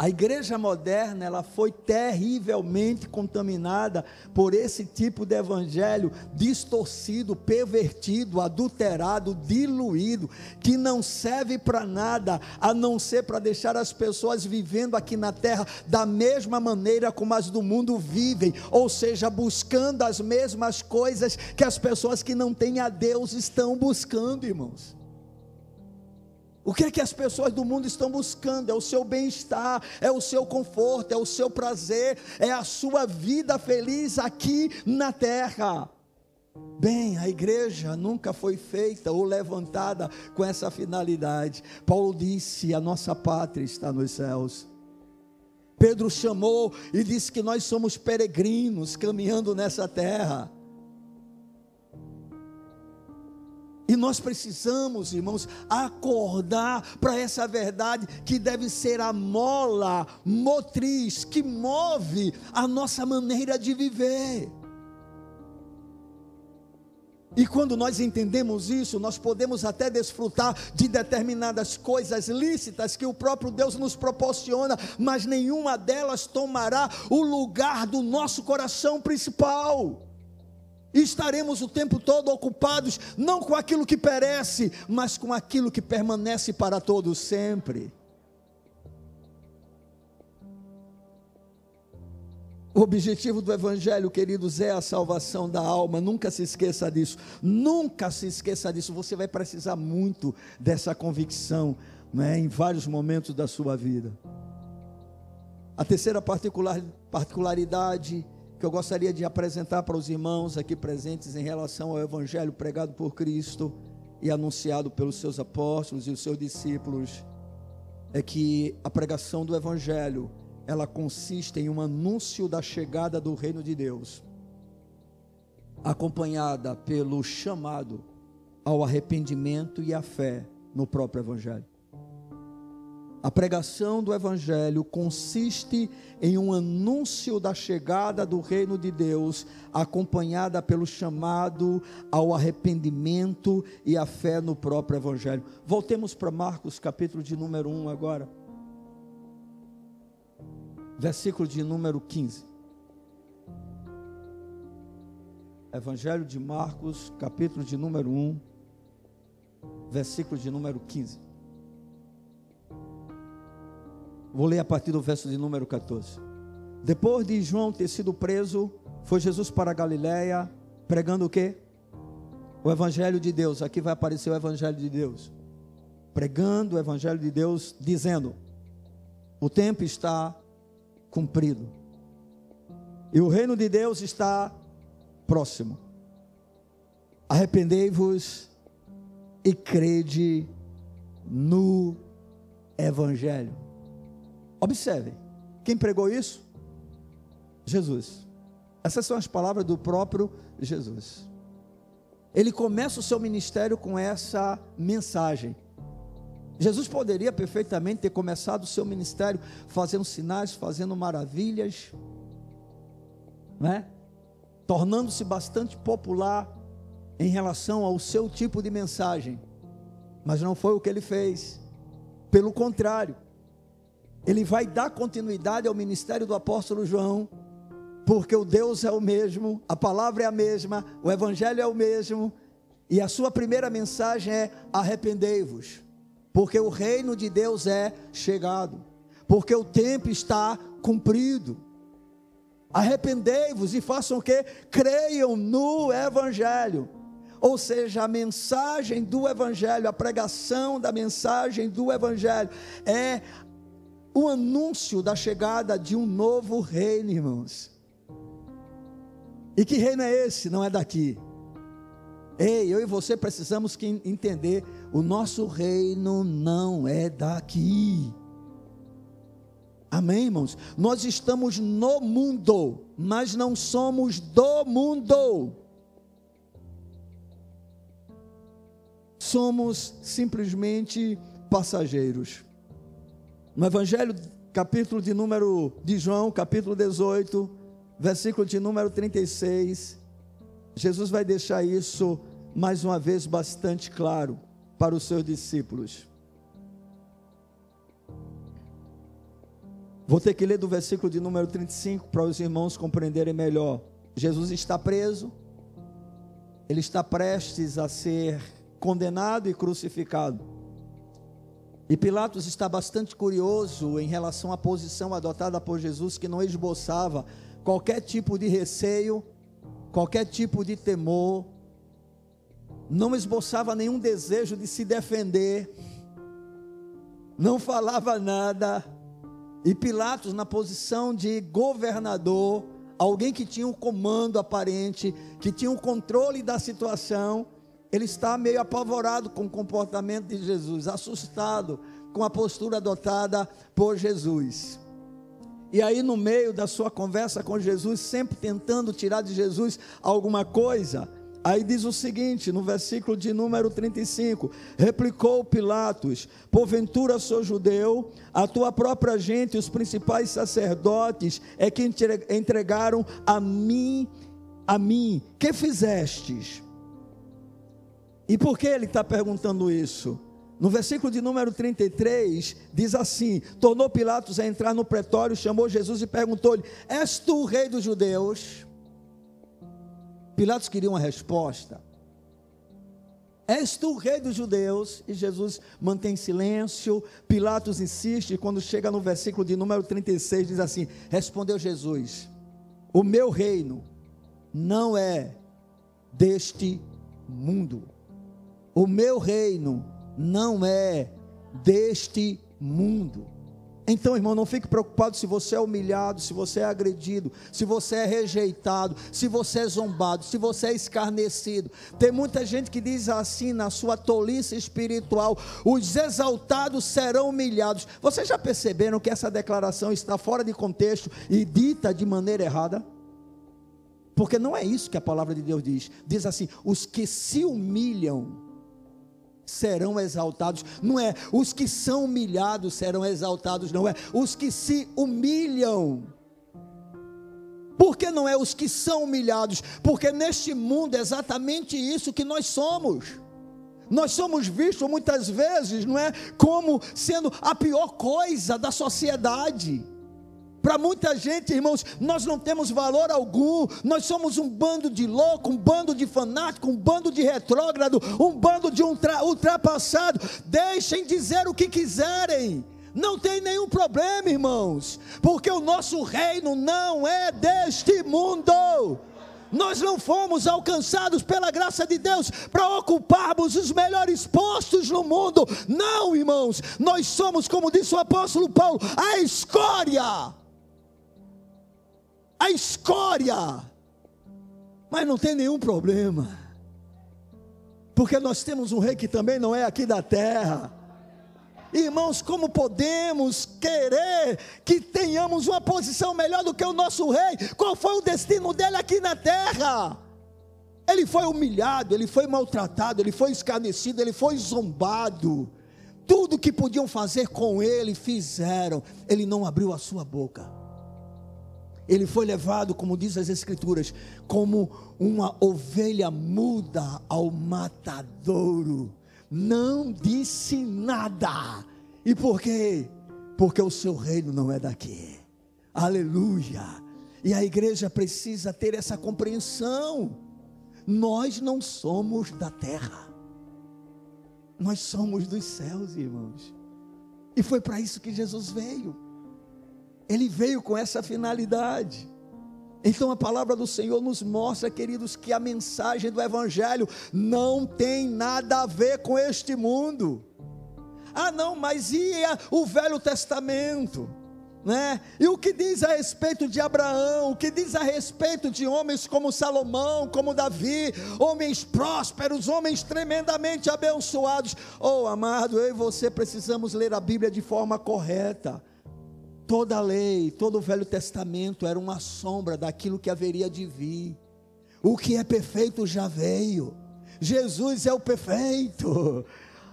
A igreja moderna, ela foi terrivelmente contaminada por esse tipo de evangelho distorcido, pervertido, adulterado, diluído, que não serve para nada a não ser para deixar as pessoas vivendo aqui na terra da mesma maneira como as do mundo vivem, ou seja, buscando as mesmas coisas que as pessoas que não têm a Deus estão buscando, irmãos. O que é que as pessoas do mundo estão buscando? É o seu bem-estar, é o seu conforto, é o seu prazer, é a sua vida feliz aqui na terra. Bem, a igreja nunca foi feita ou levantada com essa finalidade. Paulo disse: a nossa pátria está nos céus. Pedro chamou e disse que nós somos peregrinos caminhando nessa terra. E nós precisamos, irmãos, acordar para essa verdade que deve ser a mola motriz que move a nossa maneira de viver. E quando nós entendemos isso, nós podemos até desfrutar de determinadas coisas lícitas que o próprio Deus nos proporciona, mas nenhuma delas tomará o lugar do nosso coração principal. Estaremos o tempo todo ocupados, não com aquilo que perece, mas com aquilo que permanece para todos sempre. O objetivo do Evangelho, queridos, é a salvação da alma. Nunca se esqueça disso. Nunca se esqueça disso. Você vai precisar muito dessa convicção né, em vários momentos da sua vida. A terceira particular, particularidade que eu gostaria de apresentar para os irmãos aqui presentes em relação ao evangelho pregado por Cristo e anunciado pelos seus apóstolos e os seus discípulos é que a pregação do evangelho ela consiste em um anúncio da chegada do reino de Deus, acompanhada pelo chamado ao arrependimento e à fé no próprio evangelho. A pregação do Evangelho consiste em um anúncio da chegada do reino de Deus, acompanhada pelo chamado ao arrependimento e à fé no próprio Evangelho. Voltemos para Marcos, capítulo de número 1 agora. Versículo de número 15. Evangelho de Marcos, capítulo de número 1, versículo de número 15. Vou ler a partir do verso de número 14. Depois de João ter sido preso, foi Jesus para a Galiléia, pregando o quê? O Evangelho de Deus. Aqui vai aparecer o Evangelho de Deus. Pregando o Evangelho de Deus, dizendo: O tempo está cumprido. E o reino de Deus está próximo. Arrependei-vos e crede no Evangelho. Observe, quem pregou isso? Jesus. Essas são as palavras do próprio Jesus. Ele começa o seu ministério com essa mensagem. Jesus poderia perfeitamente ter começado o seu ministério fazendo sinais, fazendo maravilhas, né? tornando-se bastante popular em relação ao seu tipo de mensagem. Mas não foi o que ele fez. Pelo contrário, ele vai dar continuidade ao ministério do apóstolo João, porque o Deus é o mesmo, a palavra é a mesma, o evangelho é o mesmo, e a sua primeira mensagem é: arrependei-vos, porque o reino de Deus é chegado, porque o tempo está cumprido. Arrependei-vos e façam o que? Creiam no evangelho. Ou seja, a mensagem do Evangelho, a pregação da mensagem do Evangelho é o anúncio da chegada de um novo reino, irmãos. E que reino é esse? Não é daqui. Ei, eu e você precisamos que entender: o nosso reino não é daqui. Amém, irmãos? Nós estamos no mundo, mas não somos do mundo. Somos simplesmente passageiros. No Evangelho, capítulo de número de João, capítulo 18, versículo de número 36, Jesus vai deixar isso mais uma vez bastante claro para os seus discípulos. Vou ter que ler do versículo de número 35 para os irmãos compreenderem melhor. Jesus está preso, ele está prestes a ser condenado e crucificado. E Pilatos está bastante curioso em relação à posição adotada por Jesus, que não esboçava qualquer tipo de receio, qualquer tipo de temor, não esboçava nenhum desejo de se defender, não falava nada. E Pilatos, na posição de governador, alguém que tinha um comando aparente, que tinha um controle da situação, ele está meio apavorado com o comportamento de Jesus, assustado com a postura adotada por Jesus. E aí, no meio da sua conversa com Jesus, sempre tentando tirar de Jesus alguma coisa, aí diz o seguinte, no versículo de número 35: Replicou Pilatos: Porventura sou judeu, a tua própria gente, os principais sacerdotes, é que entregaram a mim, a mim, que fizestes? E por que ele está perguntando isso? No versículo de número 33, diz assim: Tornou Pilatos a entrar no pretório, chamou Jesus e perguntou-lhe: És tu o rei dos judeus? Pilatos queria uma resposta. És tu o rei dos judeus? E Jesus mantém silêncio. Pilatos insiste, e quando chega no versículo de número 36, diz assim: Respondeu Jesus: O meu reino não é deste mundo. O meu reino não é deste mundo. Então, irmão, não fique preocupado se você é humilhado, se você é agredido, se você é rejeitado, se você é zombado, se você é escarnecido. Tem muita gente que diz assim na sua tolice espiritual: os exaltados serão humilhados. Vocês já perceberam que essa declaração está fora de contexto e dita de maneira errada? Porque não é isso que a palavra de Deus diz. Diz assim: os que se humilham serão exaltados. Não é os que são humilhados serão exaltados, não é os que se humilham. Por que não é os que são humilhados? Porque neste mundo é exatamente isso que nós somos. Nós somos vistos muitas vezes, não é? Como sendo a pior coisa da sociedade. Para muita gente, irmãos, nós não temos valor algum, nós somos um bando de louco, um bando de fanático, um bando de retrógrado, um bando de ultrapassado. Deixem dizer o que quiserem, não tem nenhum problema, irmãos, porque o nosso reino não é deste mundo. Nós não fomos alcançados pela graça de Deus para ocuparmos os melhores postos no mundo. Não, irmãos, nós somos, como disse o apóstolo Paulo, a escória a escória. Mas não tem nenhum problema, porque nós temos um rei que também não é aqui da terra. Irmãos, como podemos querer que tenhamos uma posição melhor do que o nosso rei? Qual foi o destino dele aqui na terra? Ele foi humilhado, ele foi maltratado, ele foi escarnecido, ele foi zombado. Tudo que podiam fazer com ele, fizeram. Ele não abriu a sua boca ele foi levado, como diz as Escrituras, como uma ovelha muda ao matadouro. Não disse nada. E por quê? Porque o seu reino não é daqui. Aleluia. E a igreja precisa ter essa compreensão. Nós não somos da terra. Nós somos dos céus, irmãos. E foi para isso que Jesus veio. Ele veio com essa finalidade. Então a palavra do Senhor nos mostra, queridos, que a mensagem do Evangelho não tem nada a ver com este mundo. Ah, não, mas e o Velho Testamento? Né? E o que diz a respeito de Abraão, o que diz a respeito de homens como Salomão, como Davi, homens prósperos, homens tremendamente abençoados. Oh, amado, eu e você precisamos ler a Bíblia de forma correta. Toda a lei, todo o Velho Testamento era uma sombra daquilo que haveria de vir. O que é perfeito já veio. Jesus é o perfeito.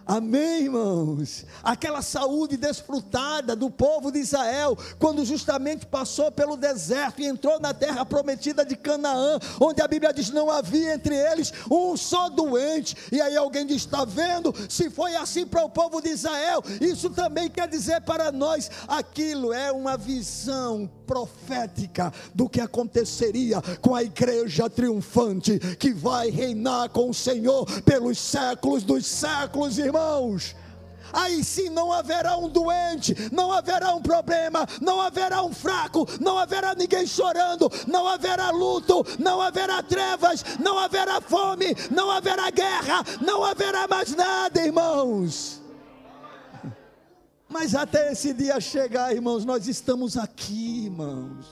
Amém, irmãos? Aquela saúde desfrutada do povo de Israel, quando justamente passou pelo deserto e entrou na terra prometida de Canaã, onde a Bíblia diz: não havia entre eles um só doente. E aí alguém diz: está vendo? Se foi assim para o povo de Israel, isso também quer dizer para nós: aquilo é uma visão profética do que aconteceria com a igreja triunfante que vai reinar com o Senhor pelos séculos dos séculos, irmãos irmãos. Aí sim não haverá um doente, não haverá um problema, não haverá um fraco, não haverá ninguém chorando, não haverá luto, não haverá trevas, não haverá fome, não haverá guerra, não haverá mais nada, irmãos. <laughs> Mas até esse dia chegar, irmãos, nós estamos aqui, irmãos.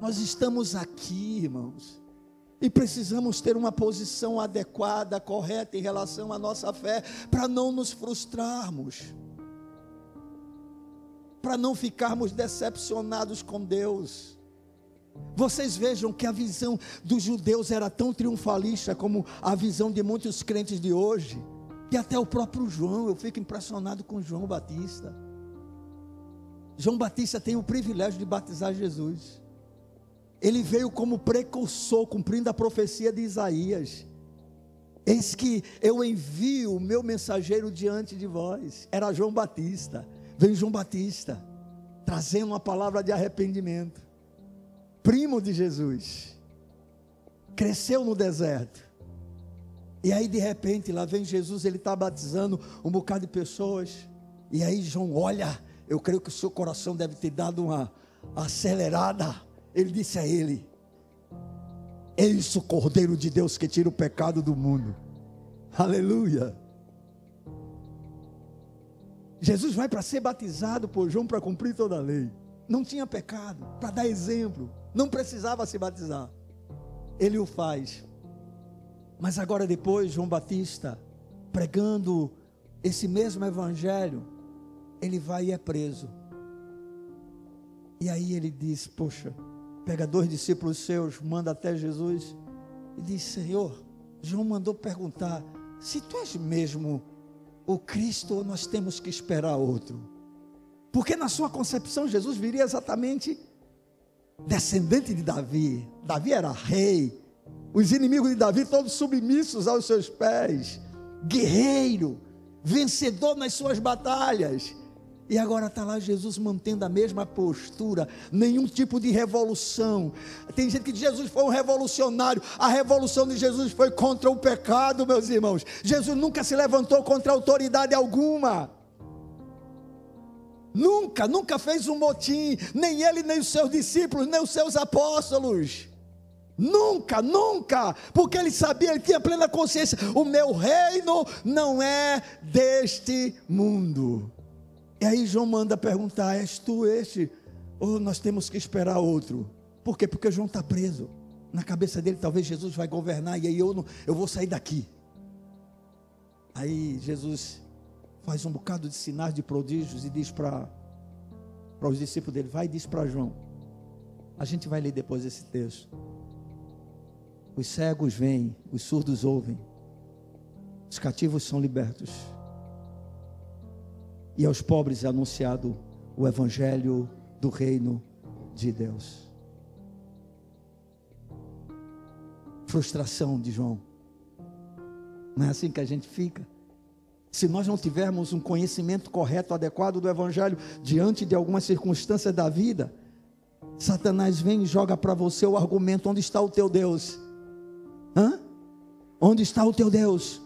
Nós estamos aqui, irmãos. E precisamos ter uma posição adequada, correta em relação à nossa fé, para não nos frustrarmos, para não ficarmos decepcionados com Deus. Vocês vejam que a visão dos judeus era tão triunfalista como a visão de muitos crentes de hoje, que até o próprio João, eu fico impressionado com João Batista. João Batista tem o privilégio de batizar Jesus. Ele veio como precursor, cumprindo a profecia de Isaías. Eis que eu envio o meu mensageiro diante de vós. Era João Batista. Vem João Batista, trazendo uma palavra de arrependimento. Primo de Jesus. Cresceu no deserto. E aí, de repente, lá vem Jesus, ele está batizando um bocado de pessoas. E aí, João, olha, eu creio que o seu coração deve ter dado uma acelerada ele disse a ele: Eis o Cordeiro de Deus que tira o pecado do mundo. Aleluia. Jesus vai para ser batizado por João para cumprir toda a lei. Não tinha pecado, para dar exemplo. Não precisava se batizar. Ele o faz. Mas agora, depois, João Batista, pregando esse mesmo evangelho, ele vai e é preso. E aí ele diz: Poxa, pega dois discípulos seus, manda até Jesus e diz: Senhor, João mandou perguntar: se tu és mesmo o Cristo ou nós temos que esperar outro? Porque na sua concepção Jesus viria exatamente descendente de Davi. Davi era rei, os inimigos de Davi todos submissos aos seus pés, guerreiro, vencedor nas suas batalhas. E agora está lá Jesus mantendo a mesma postura, nenhum tipo de revolução. Tem gente que diz Jesus foi um revolucionário. A revolução de Jesus foi contra o pecado, meus irmãos. Jesus nunca se levantou contra autoridade alguma. Nunca, nunca fez um motim, nem ele, nem os seus discípulos, nem os seus apóstolos. Nunca, nunca, porque ele sabia, ele tinha plena consciência: o meu reino não é deste mundo. E aí João manda perguntar: És tu este? Ou nós temos que esperar outro? Por quê? Porque João está preso. Na cabeça dele, talvez Jesus vai governar e aí eu, não, eu vou sair daqui. Aí Jesus faz um bocado de sinais de prodígios e diz para os discípulos dele: Vai e diz para João. A gente vai ler depois esse texto. Os cegos vêm, os surdos ouvem, os cativos são libertos e aos pobres é anunciado o evangelho do reino de Deus. Frustração de João. Não é assim que a gente fica? Se nós não tivermos um conhecimento correto, adequado do Evangelho, diante de algumas circunstâncias da vida, Satanás vem e joga para você o argumento: onde está o teu Deus? Hã? Onde está o teu Deus?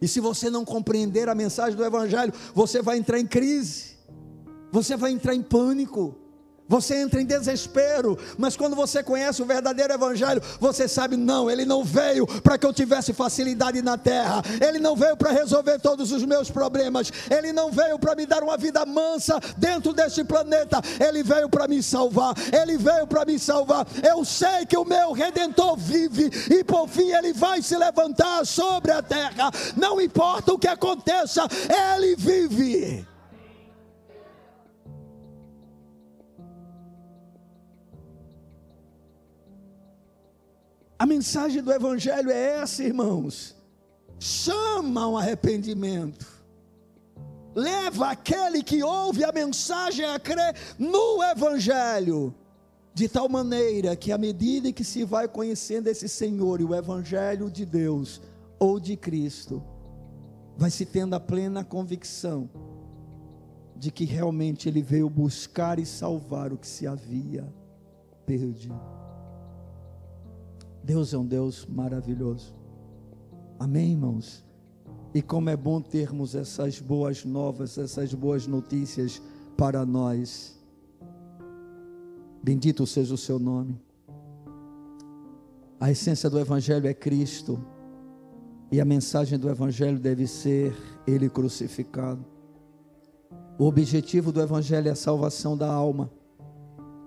E se você não compreender a mensagem do Evangelho, você vai entrar em crise, você vai entrar em pânico você entra em desespero, mas quando você conhece o verdadeiro Evangelho, você sabe: não, ele não veio para que eu tivesse facilidade na terra, ele não veio para resolver todos os meus problemas, ele não veio para me dar uma vida mansa dentro deste planeta, ele veio para me salvar, ele veio para me salvar. Eu sei que o meu redentor vive e por fim ele vai se levantar sobre a terra, não importa o que aconteça, ele vive. A mensagem do Evangelho é essa, irmãos. chama ao arrependimento. Leva aquele que ouve a mensagem a crer no Evangelho, de tal maneira que, à medida que se vai conhecendo esse Senhor e o Evangelho de Deus ou de Cristo, vai se tendo a plena convicção de que realmente Ele veio buscar e salvar o que se havia perdido. Deus é um Deus maravilhoso. Amém, irmãos? E como é bom termos essas boas novas, essas boas notícias para nós. Bendito seja o seu nome. A essência do Evangelho é Cristo. E a mensagem do Evangelho deve ser Ele crucificado. O objetivo do Evangelho é a salvação da alma.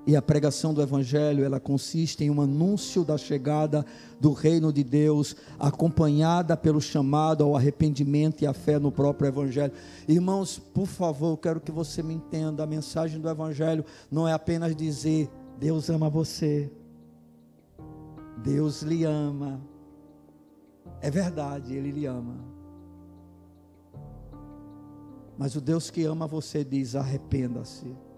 E a pregação do Evangelho, ela consiste em um anúncio da chegada do reino de Deus, acompanhada pelo chamado ao arrependimento e à fé no próprio Evangelho. Irmãos, por favor, quero que você me entenda: a mensagem do Evangelho não é apenas dizer, Deus ama você, Deus lhe ama. É verdade, Ele lhe ama. Mas o Deus que ama você diz: arrependa-se.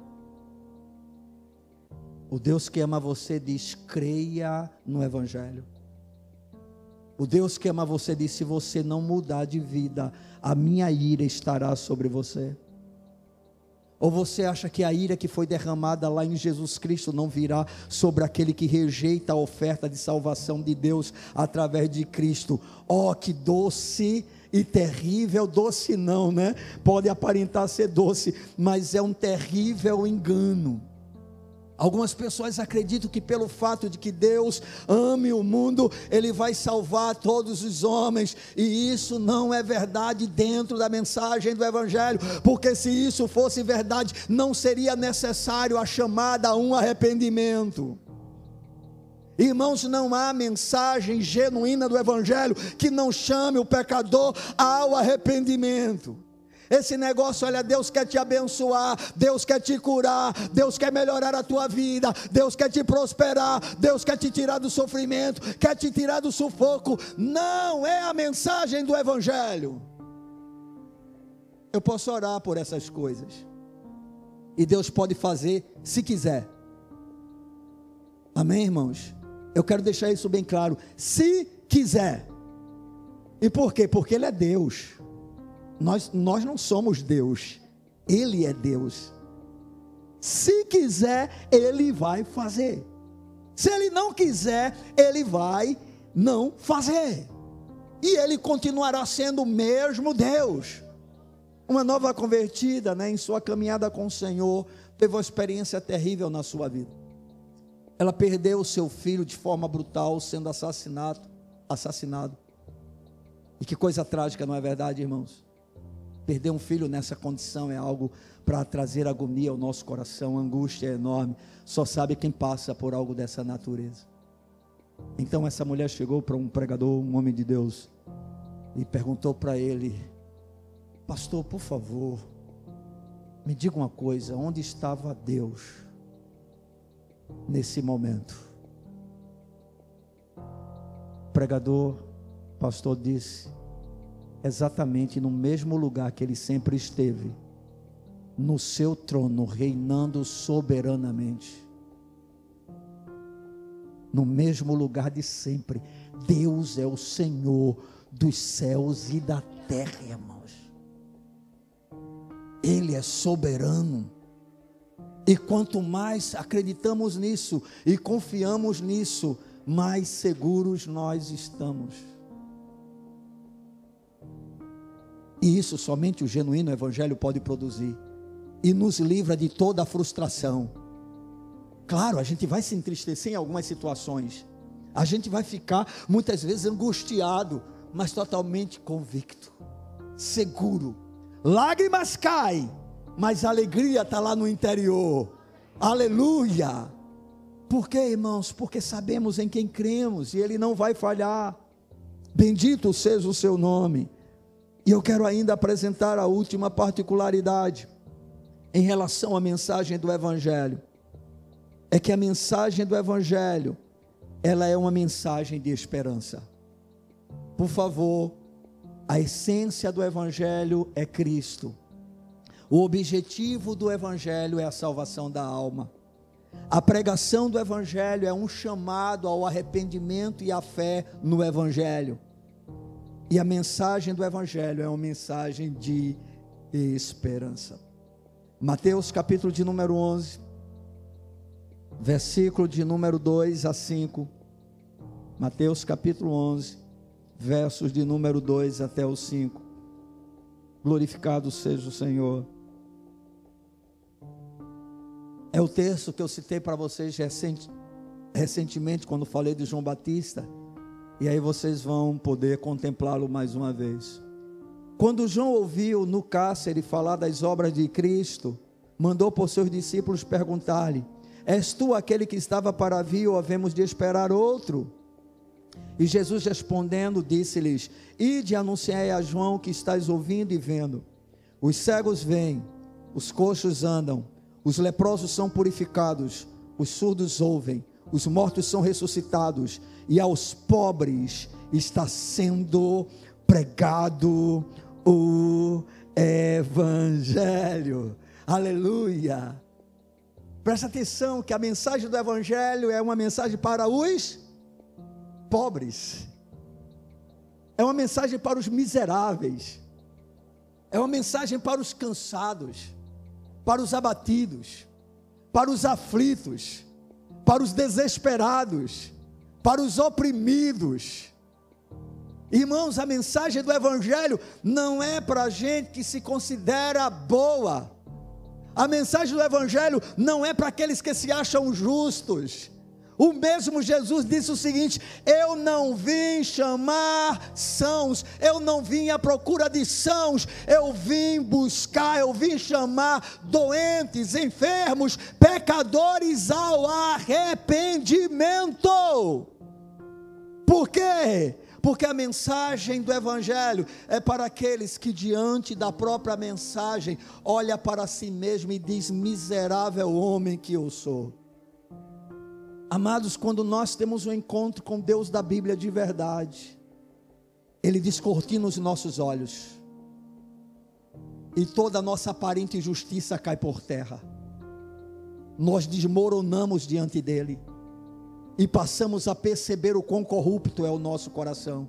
O Deus que ama você diz: creia no Evangelho. O Deus que ama você diz: se você não mudar de vida, a minha ira estará sobre você. Ou você acha que a ira que foi derramada lá em Jesus Cristo não virá sobre aquele que rejeita a oferta de salvação de Deus através de Cristo? Oh, que doce e terrível, doce não, né? Pode aparentar ser doce, mas é um terrível engano. Algumas pessoas acreditam que pelo fato de que Deus ame o mundo, Ele vai salvar todos os homens, e isso não é verdade dentro da mensagem do Evangelho, porque se isso fosse verdade, não seria necessário a chamada a um arrependimento. Irmãos, não há mensagem genuína do Evangelho que não chame o pecador ao arrependimento. Esse negócio, olha, Deus quer te abençoar, Deus quer te curar, Deus quer melhorar a tua vida, Deus quer te prosperar, Deus quer te tirar do sofrimento, quer te tirar do sufoco. Não é a mensagem do Evangelho. Eu posso orar por essas coisas, e Deus pode fazer se quiser. Amém, irmãos? Eu quero deixar isso bem claro. Se quiser. E por quê? Porque Ele é Deus. Nós, nós não somos Deus, Ele é Deus. Se quiser, Ele vai fazer. Se Ele não quiser, Ele vai não fazer. E Ele continuará sendo o mesmo Deus. Uma nova convertida, né, em sua caminhada com o Senhor, teve uma experiência terrível na sua vida. Ela perdeu o seu filho de forma brutal, sendo assassinado, assassinado. E que coisa trágica, não é verdade, irmãos? Perder um filho nessa condição é algo para trazer agonia ao nosso coração, angústia é enorme. Só sabe quem passa por algo dessa natureza. Então essa mulher chegou para um pregador, um homem de Deus, e perguntou para ele: Pastor, por favor, me diga uma coisa: onde estava Deus nesse momento? O pregador, pastor disse: exatamente no mesmo lugar que ele sempre esteve, no seu trono, reinando soberanamente. No mesmo lugar de sempre. Deus é o Senhor dos céus e da terra, irmãos. Ele é soberano. E quanto mais acreditamos nisso e confiamos nisso, mais seguros nós estamos. E isso somente o genuíno evangelho pode produzir. E nos livra de toda a frustração. Claro, a gente vai se entristecer em algumas situações. A gente vai ficar muitas vezes angustiado, mas totalmente convicto, seguro. Lágrimas caem, mas a alegria está lá no interior. Aleluia! Por quê, irmãos? Porque sabemos em quem cremos e Ele não vai falhar. Bendito seja o seu nome. E eu quero ainda apresentar a última particularidade em relação à mensagem do Evangelho. É que a mensagem do Evangelho, ela é uma mensagem de esperança. Por favor, A essência do Evangelho é Cristo. O objetivo do Evangelho é a salvação da alma. A pregação do Evangelho é um chamado ao arrependimento e à fé no Evangelho. E a mensagem do Evangelho é uma mensagem de esperança. Mateus capítulo de número 11, versículo de número 2 a 5. Mateus capítulo 11, versos de número 2 até o 5. Glorificado seja o Senhor. É o texto que eu citei para vocês recente, recentemente, quando falei de João Batista. E aí vocês vão poder contemplá-lo mais uma vez. Quando João ouviu no cárcere falar das obras de Cristo, mandou por seus discípulos perguntar-lhe: És tu aquele que estava para vir ou havemos de esperar outro? E Jesus respondendo, disse-lhes: Ide anunciai a João que estás ouvindo e vendo. Os cegos vêm, os coxos andam, os leprosos são purificados, os surdos ouvem, os mortos são ressuscitados, e aos pobres está sendo pregado o Evangelho. Aleluia! Presta atenção que a mensagem do Evangelho é uma mensagem para os pobres, é uma mensagem para os miseráveis, é uma mensagem para os cansados para os abatidos, para os aflitos, para os desesperados, para os oprimidos. Irmãos, a mensagem do Evangelho não é para gente que se considera boa. A mensagem do Evangelho não é para aqueles que se acham justos. O mesmo Jesus disse o seguinte: Eu não vim chamar sãos, eu não vim à procura de sãos, eu vim buscar, eu vim chamar doentes, enfermos, pecadores ao arrependimento. Por quê? Porque a mensagem do Evangelho é para aqueles que, diante da própria mensagem, olha para si mesmo e diz: Miserável homem que eu sou. Amados, quando nós temos um encontro com Deus da Bíblia de verdade, Ele descortina os nossos olhos, e toda a nossa aparente injustiça cai por terra, nós desmoronamos diante dEle, e passamos a perceber o quão corrupto é o nosso coração,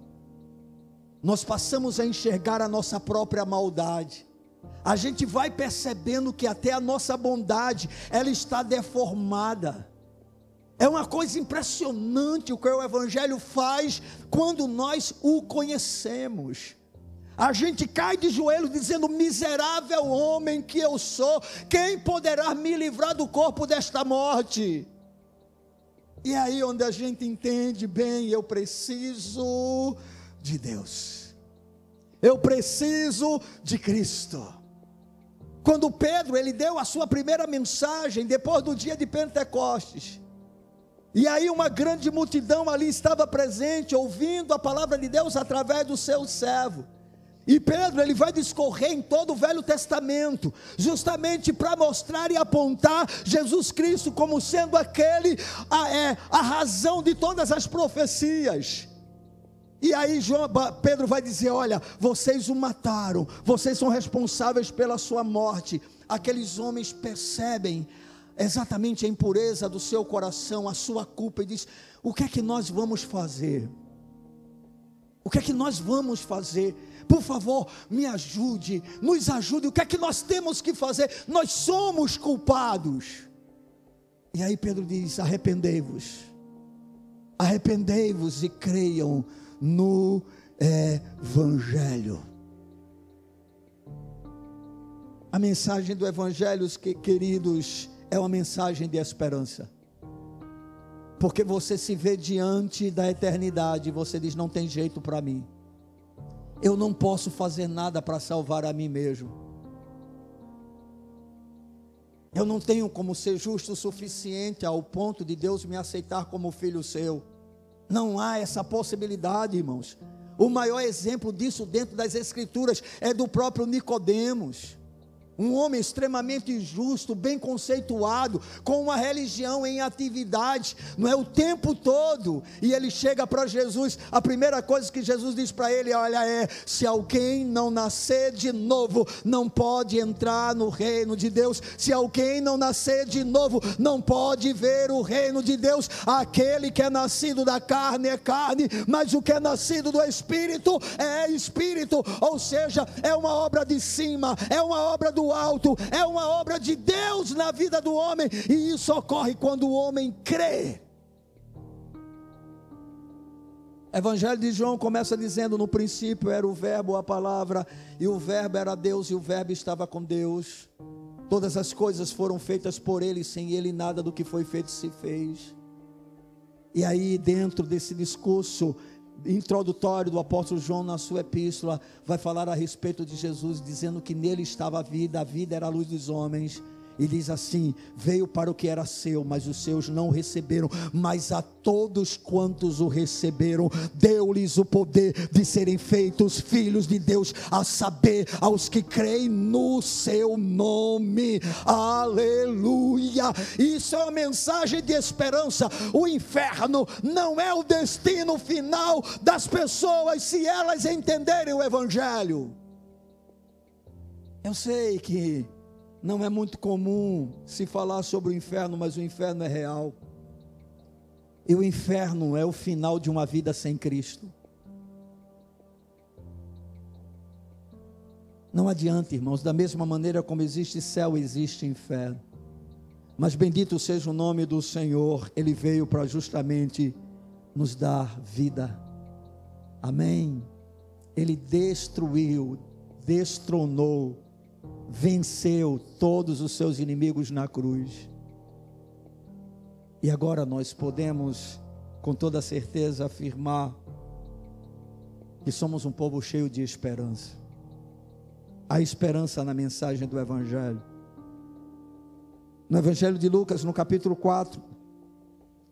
nós passamos a enxergar a nossa própria maldade, a gente vai percebendo que até a nossa bondade, ela está deformada, é uma coisa impressionante o que o Evangelho faz quando nós o conhecemos. A gente cai de joelhos dizendo: Miserável homem que eu sou, quem poderá me livrar do corpo desta morte? E aí onde a gente entende bem: eu preciso de Deus, eu preciso de Cristo. Quando Pedro ele deu a sua primeira mensagem depois do dia de Pentecostes, e aí uma grande multidão ali estava presente, ouvindo a palavra de Deus através do seu servo. E Pedro ele vai discorrer em todo o Velho Testamento, justamente para mostrar e apontar Jesus Cristo como sendo aquele a, é, a razão de todas as profecias. E aí João, Pedro vai dizer: Olha, vocês o mataram, vocês são responsáveis pela sua morte. Aqueles homens percebem exatamente a impureza do seu coração, a sua culpa, e diz: O que é que nós vamos fazer? O que é que nós vamos fazer? Por favor, me ajude, nos ajude. O que é que nós temos que fazer? Nós somos culpados. E aí Pedro diz: arrependei-vos, arrependei-vos e creiam no Evangelho. A mensagem do Evangelho, queridos, é uma mensagem de esperança. Porque você se vê diante da eternidade e você diz: não tem jeito para mim. Eu não posso fazer nada para salvar a mim mesmo. Eu não tenho como ser justo o suficiente ao ponto de Deus me aceitar como filho seu. Não há essa possibilidade, irmãos. O maior exemplo disso dentro das escrituras é do próprio Nicodemos. Um homem extremamente justo, bem conceituado, com uma religião em atividade, não é o tempo todo. E ele chega para Jesus, a primeira coisa que Jesus diz para ele, olha, é: se alguém não nascer de novo, não pode entrar no reino de Deus. Se alguém não nascer de novo, não pode ver o reino de Deus. Aquele que é nascido da carne é carne, mas o que é nascido do espírito é espírito, ou seja, é uma obra de cima, é uma obra do alto, é uma obra de Deus na vida do homem, e isso ocorre quando o homem crê. Evangelho de João começa dizendo: No princípio era o Verbo, a palavra, e o Verbo era Deus, e o Verbo estava com Deus. Todas as coisas foram feitas por Ele, sem Ele nada do que foi feito se fez. E aí, dentro desse discurso, introdutório do apóstolo João na sua epístola, vai falar a respeito de Jesus, dizendo que nele estava a vida, a vida era a luz dos homens. E diz assim: Veio para o que era seu, mas os seus não receberam. Mas a todos quantos o receberam, deu-lhes o poder de serem feitos filhos de Deus, a saber, aos que creem no seu nome. Aleluia! Isso é uma mensagem de esperança. O inferno não é o destino final das pessoas se elas entenderem o Evangelho. Eu sei que não é muito comum se falar sobre o inferno, mas o inferno é real. E o inferno é o final de uma vida sem Cristo. Não adianta, irmãos, da mesma maneira como existe céu, existe inferno. Mas bendito seja o nome do Senhor, Ele veio para justamente nos dar vida. Amém. Ele destruiu, destronou venceu todos os seus inimigos na cruz. E agora nós podemos, com toda certeza, afirmar que somos um povo cheio de esperança. Há esperança na mensagem do Evangelho. No Evangelho de Lucas, no capítulo 4,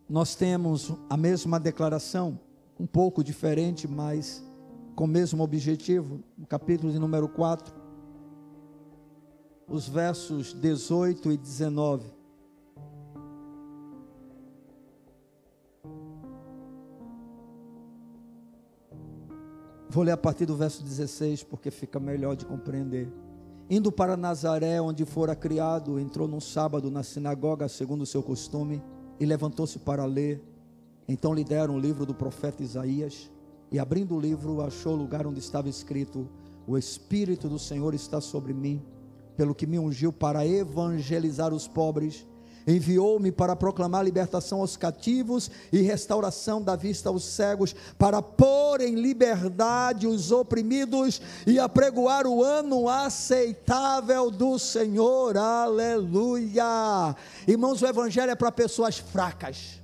nós temos a mesma declaração, um pouco diferente, mas com o mesmo objetivo. No capítulo de número 4, os versos 18 e 19. Vou ler a partir do verso 16, porque fica melhor de compreender. Indo para Nazaré, onde fora criado, entrou num sábado na sinagoga, segundo o seu costume, e levantou-se para ler. Então lhe deram o livro do profeta Isaías, e abrindo o livro, achou o lugar onde estava escrito: O Espírito do Senhor está sobre mim pelo que me ungiu para evangelizar os pobres, enviou-me para proclamar libertação aos cativos e restauração da vista aos cegos, para pôr em liberdade os oprimidos e apregoar o ano aceitável do Senhor. Aleluia! Irmãos, o evangelho é para pessoas fracas.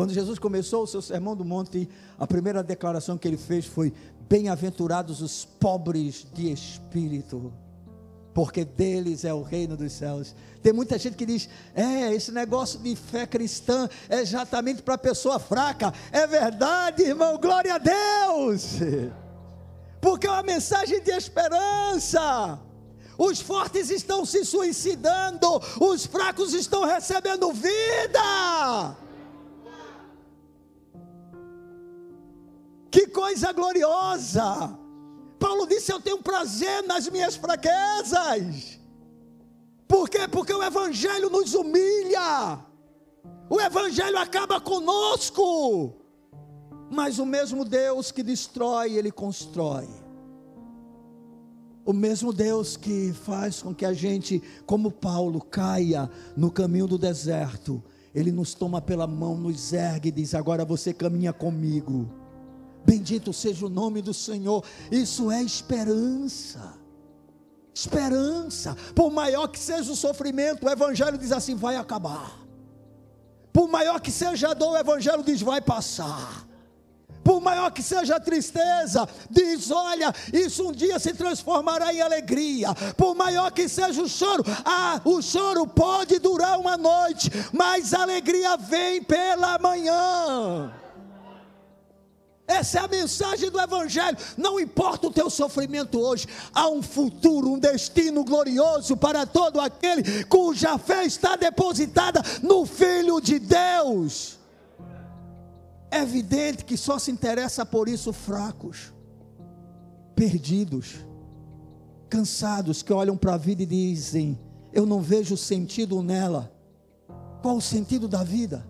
Quando Jesus começou o seu sermão do monte, a primeira declaração que ele fez foi: Bem-aventurados os pobres de espírito, porque deles é o reino dos céus. Tem muita gente que diz: é, esse negócio de fé cristã é exatamente para pessoa fraca. É verdade, irmão, glória a Deus, <laughs> porque é uma mensagem de esperança. Os fortes estão se suicidando, os fracos estão recebendo vida. Que coisa gloriosa! Paulo disse: Eu tenho prazer nas minhas fraquezas. Por quê? Porque o Evangelho nos humilha. O Evangelho acaba conosco. Mas o mesmo Deus que destrói, Ele constrói. O mesmo Deus que faz com que a gente, como Paulo, caia no caminho do deserto, Ele nos toma pela mão, nos ergue e diz: Agora você caminha comigo. Bendito seja o nome do Senhor. Isso é esperança. Esperança. Por maior que seja o sofrimento, o Evangelho diz assim: vai acabar. Por maior que seja a dor, o Evangelho diz: vai passar. Por maior que seja a tristeza, diz: olha, isso um dia se transformará em alegria. Por maior que seja o choro, ah, o choro pode durar uma noite, mas a alegria vem pela manhã. Essa é a mensagem do Evangelho. Não importa o teu sofrimento hoje, há um futuro, um destino glorioso para todo aquele cuja fé está depositada no Filho de Deus. É evidente que só se interessa por isso fracos, perdidos, cansados, que olham para a vida e dizem: Eu não vejo sentido nela. Qual o sentido da vida?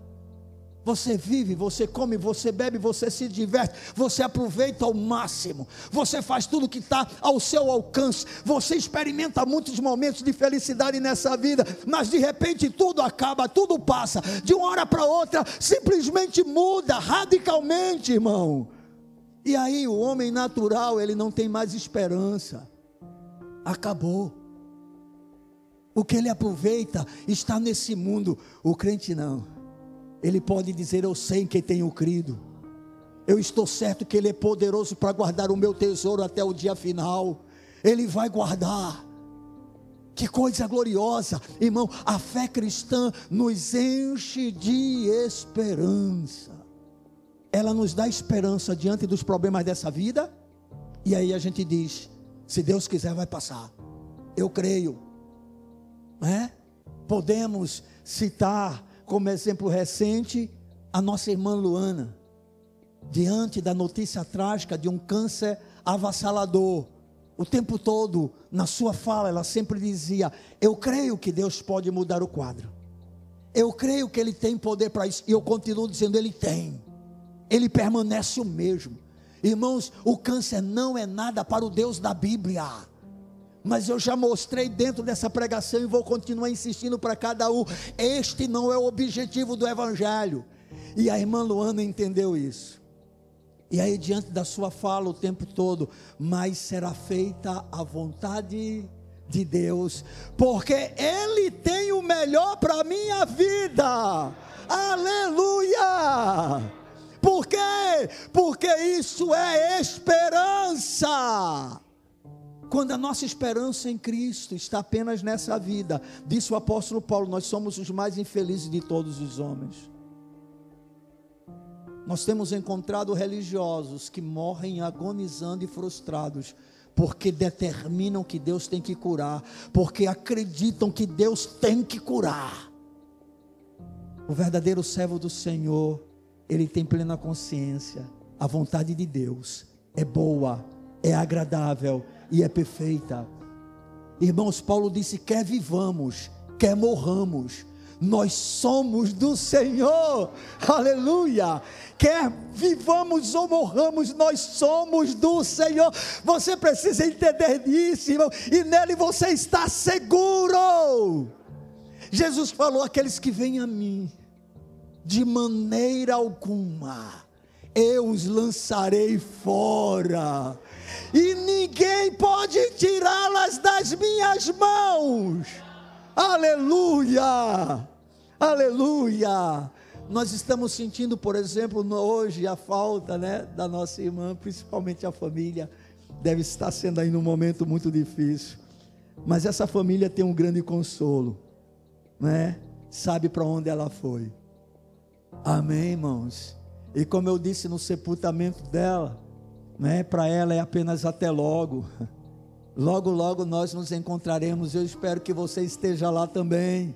Você vive, você come, você bebe, você se diverte, você aproveita ao máximo, você faz tudo que está ao seu alcance, você experimenta muitos momentos de felicidade nessa vida, mas de repente tudo acaba, tudo passa, de uma hora para outra, simplesmente muda radicalmente, irmão. E aí o homem natural, ele não tem mais esperança, acabou. O que ele aproveita está nesse mundo, o crente não. Ele pode dizer: Eu sei em quem tenho crido. Eu estou certo que Ele é poderoso para guardar o meu tesouro até o dia final. Ele vai guardar. Que coisa gloriosa, irmão. A fé cristã nos enche de esperança. Ela nos dá esperança diante dos problemas dessa vida. E aí a gente diz: se Deus quiser, vai passar. Eu creio. É? Podemos citar como exemplo recente, a nossa irmã Luana, diante da notícia trágica de um câncer avassalador. O tempo todo, na sua fala, ela sempre dizia: Eu creio que Deus pode mudar o quadro. Eu creio que Ele tem poder para isso. E eu continuo dizendo: Ele tem. Ele permanece o mesmo. Irmãos, o câncer não é nada para o Deus da Bíblia. Mas eu já mostrei dentro dessa pregação e vou continuar insistindo para cada um. Este não é o objetivo do Evangelho. E a irmã Luana entendeu isso. E aí, diante da sua fala o tempo todo, mas será feita a vontade de Deus, porque Ele tem o melhor para a minha vida. Aleluia! Por quê? Porque isso é esperança. Quando a nossa esperança em Cristo está apenas nessa vida, disse o apóstolo Paulo, nós somos os mais infelizes de todos os homens. Nós temos encontrado religiosos que morrem agonizando e frustrados, porque determinam que Deus tem que curar, porque acreditam que Deus tem que curar. O verdadeiro servo do Senhor, ele tem plena consciência, a vontade de Deus é boa, é agradável e é perfeita. Irmãos, Paulo disse: quer vivamos, quer morramos, nós somos do Senhor, aleluia. Quer vivamos ou morramos, nós somos do Senhor. Você precisa entender isso, irmão, e nele você está seguro. Jesus falou: aqueles que vêm a mim, de maneira alguma, eu os lançarei fora e ninguém pode tirá-las das minhas mãos. Aleluia! Aleluia! Nós estamos sentindo, por exemplo, hoje a falta, né, da nossa irmã, principalmente a família, deve estar sendo aí num momento muito difícil. Mas essa família tem um grande consolo, né? Sabe para onde ela foi. Amém, irmãos. E como eu disse no sepultamento dela, né? Para ela é apenas até logo. <laughs> Logo, logo nós nos encontraremos. Eu espero que você esteja lá também.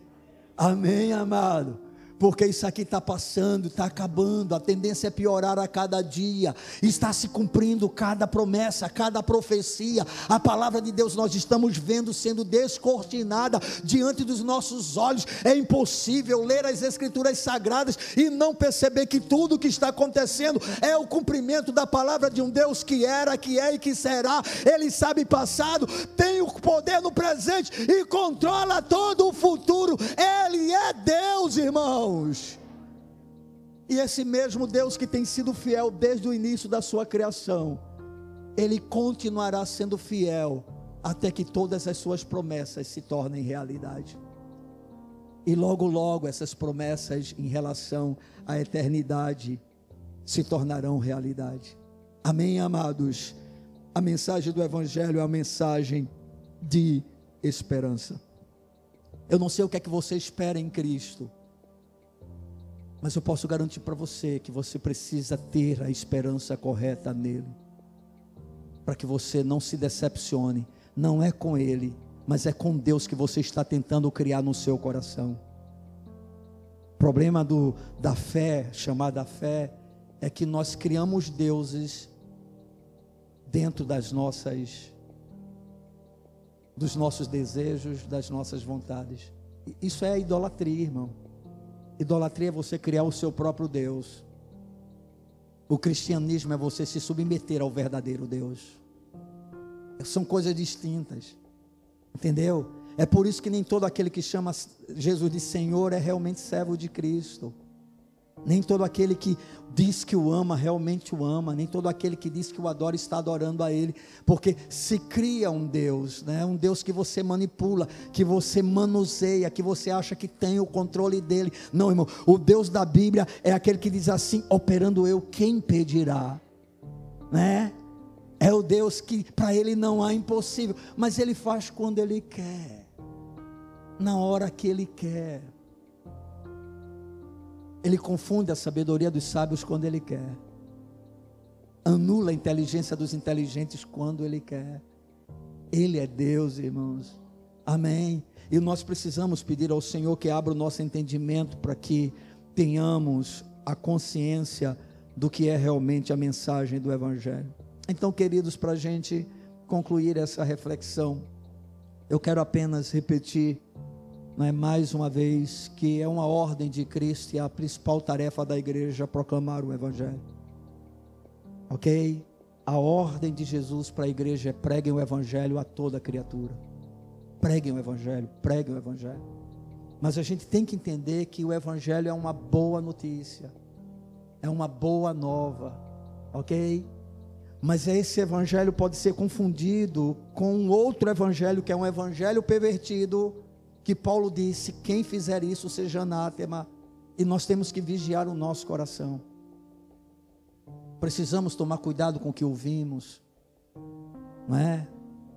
Amém, amado porque isso aqui está passando, está acabando, a tendência é piorar a cada dia, está se cumprindo cada promessa, cada profecia, a palavra de Deus nós estamos vendo sendo descortinada diante dos nossos olhos, é impossível ler as Escrituras sagradas e não perceber que tudo o que está acontecendo é o cumprimento da palavra de um Deus que era, que é e que será, Ele sabe passado, tem o poder no presente e controla todo o futuro, Ele é Deus, irmão irmãos. E esse mesmo Deus que tem sido fiel desde o início da sua criação, ele continuará sendo fiel até que todas as suas promessas se tornem realidade. E logo, logo, essas promessas em relação à eternidade se tornarão realidade. Amém, amados? A mensagem do Evangelho é a mensagem de esperança. Eu não sei o que é que você espera em Cristo. Mas eu posso garantir para você que você precisa ter a esperança correta nele. Para que você não se decepcione. Não é com ele, mas é com Deus que você está tentando criar no seu coração. O problema do, da fé, chamada fé, é que nós criamos deuses dentro das nossas dos nossos desejos, das nossas vontades. Isso é idolatria, irmão. Idolatria é você criar o seu próprio Deus. O cristianismo é você se submeter ao verdadeiro Deus. São coisas distintas. Entendeu? É por isso que nem todo aquele que chama Jesus de Senhor é realmente servo de Cristo. Nem todo aquele que diz que o ama realmente o ama, nem todo aquele que diz que o adora está adorando a Ele, porque se cria um Deus, né? um Deus que você manipula, que você manuseia, que você acha que tem o controle dele. Não, irmão, o Deus da Bíblia é aquele que diz assim: operando eu, quem impedirá? Né? É o Deus que para Ele não há impossível, mas Ele faz quando Ele quer, na hora que Ele quer. Ele confunde a sabedoria dos sábios quando ele quer. Anula a inteligência dos inteligentes quando ele quer. Ele é Deus, irmãos. Amém. E nós precisamos pedir ao Senhor que abra o nosso entendimento para que tenhamos a consciência do que é realmente a mensagem do Evangelho. Então, queridos, para a gente concluir essa reflexão, eu quero apenas repetir é mais uma vez, que é uma ordem de Cristo e a principal tarefa da igreja proclamar o Evangelho. Ok? A ordem de Jesus para a igreja é preguem o Evangelho a toda criatura. Preguem o Evangelho, preguem o Evangelho. Mas a gente tem que entender que o Evangelho é uma boa notícia, é uma boa nova, ok? Mas esse Evangelho pode ser confundido com outro Evangelho, que é um Evangelho pervertido que Paulo disse: quem fizer isso seja anátema, e nós temos que vigiar o nosso coração. Precisamos tomar cuidado com o que ouvimos, não é?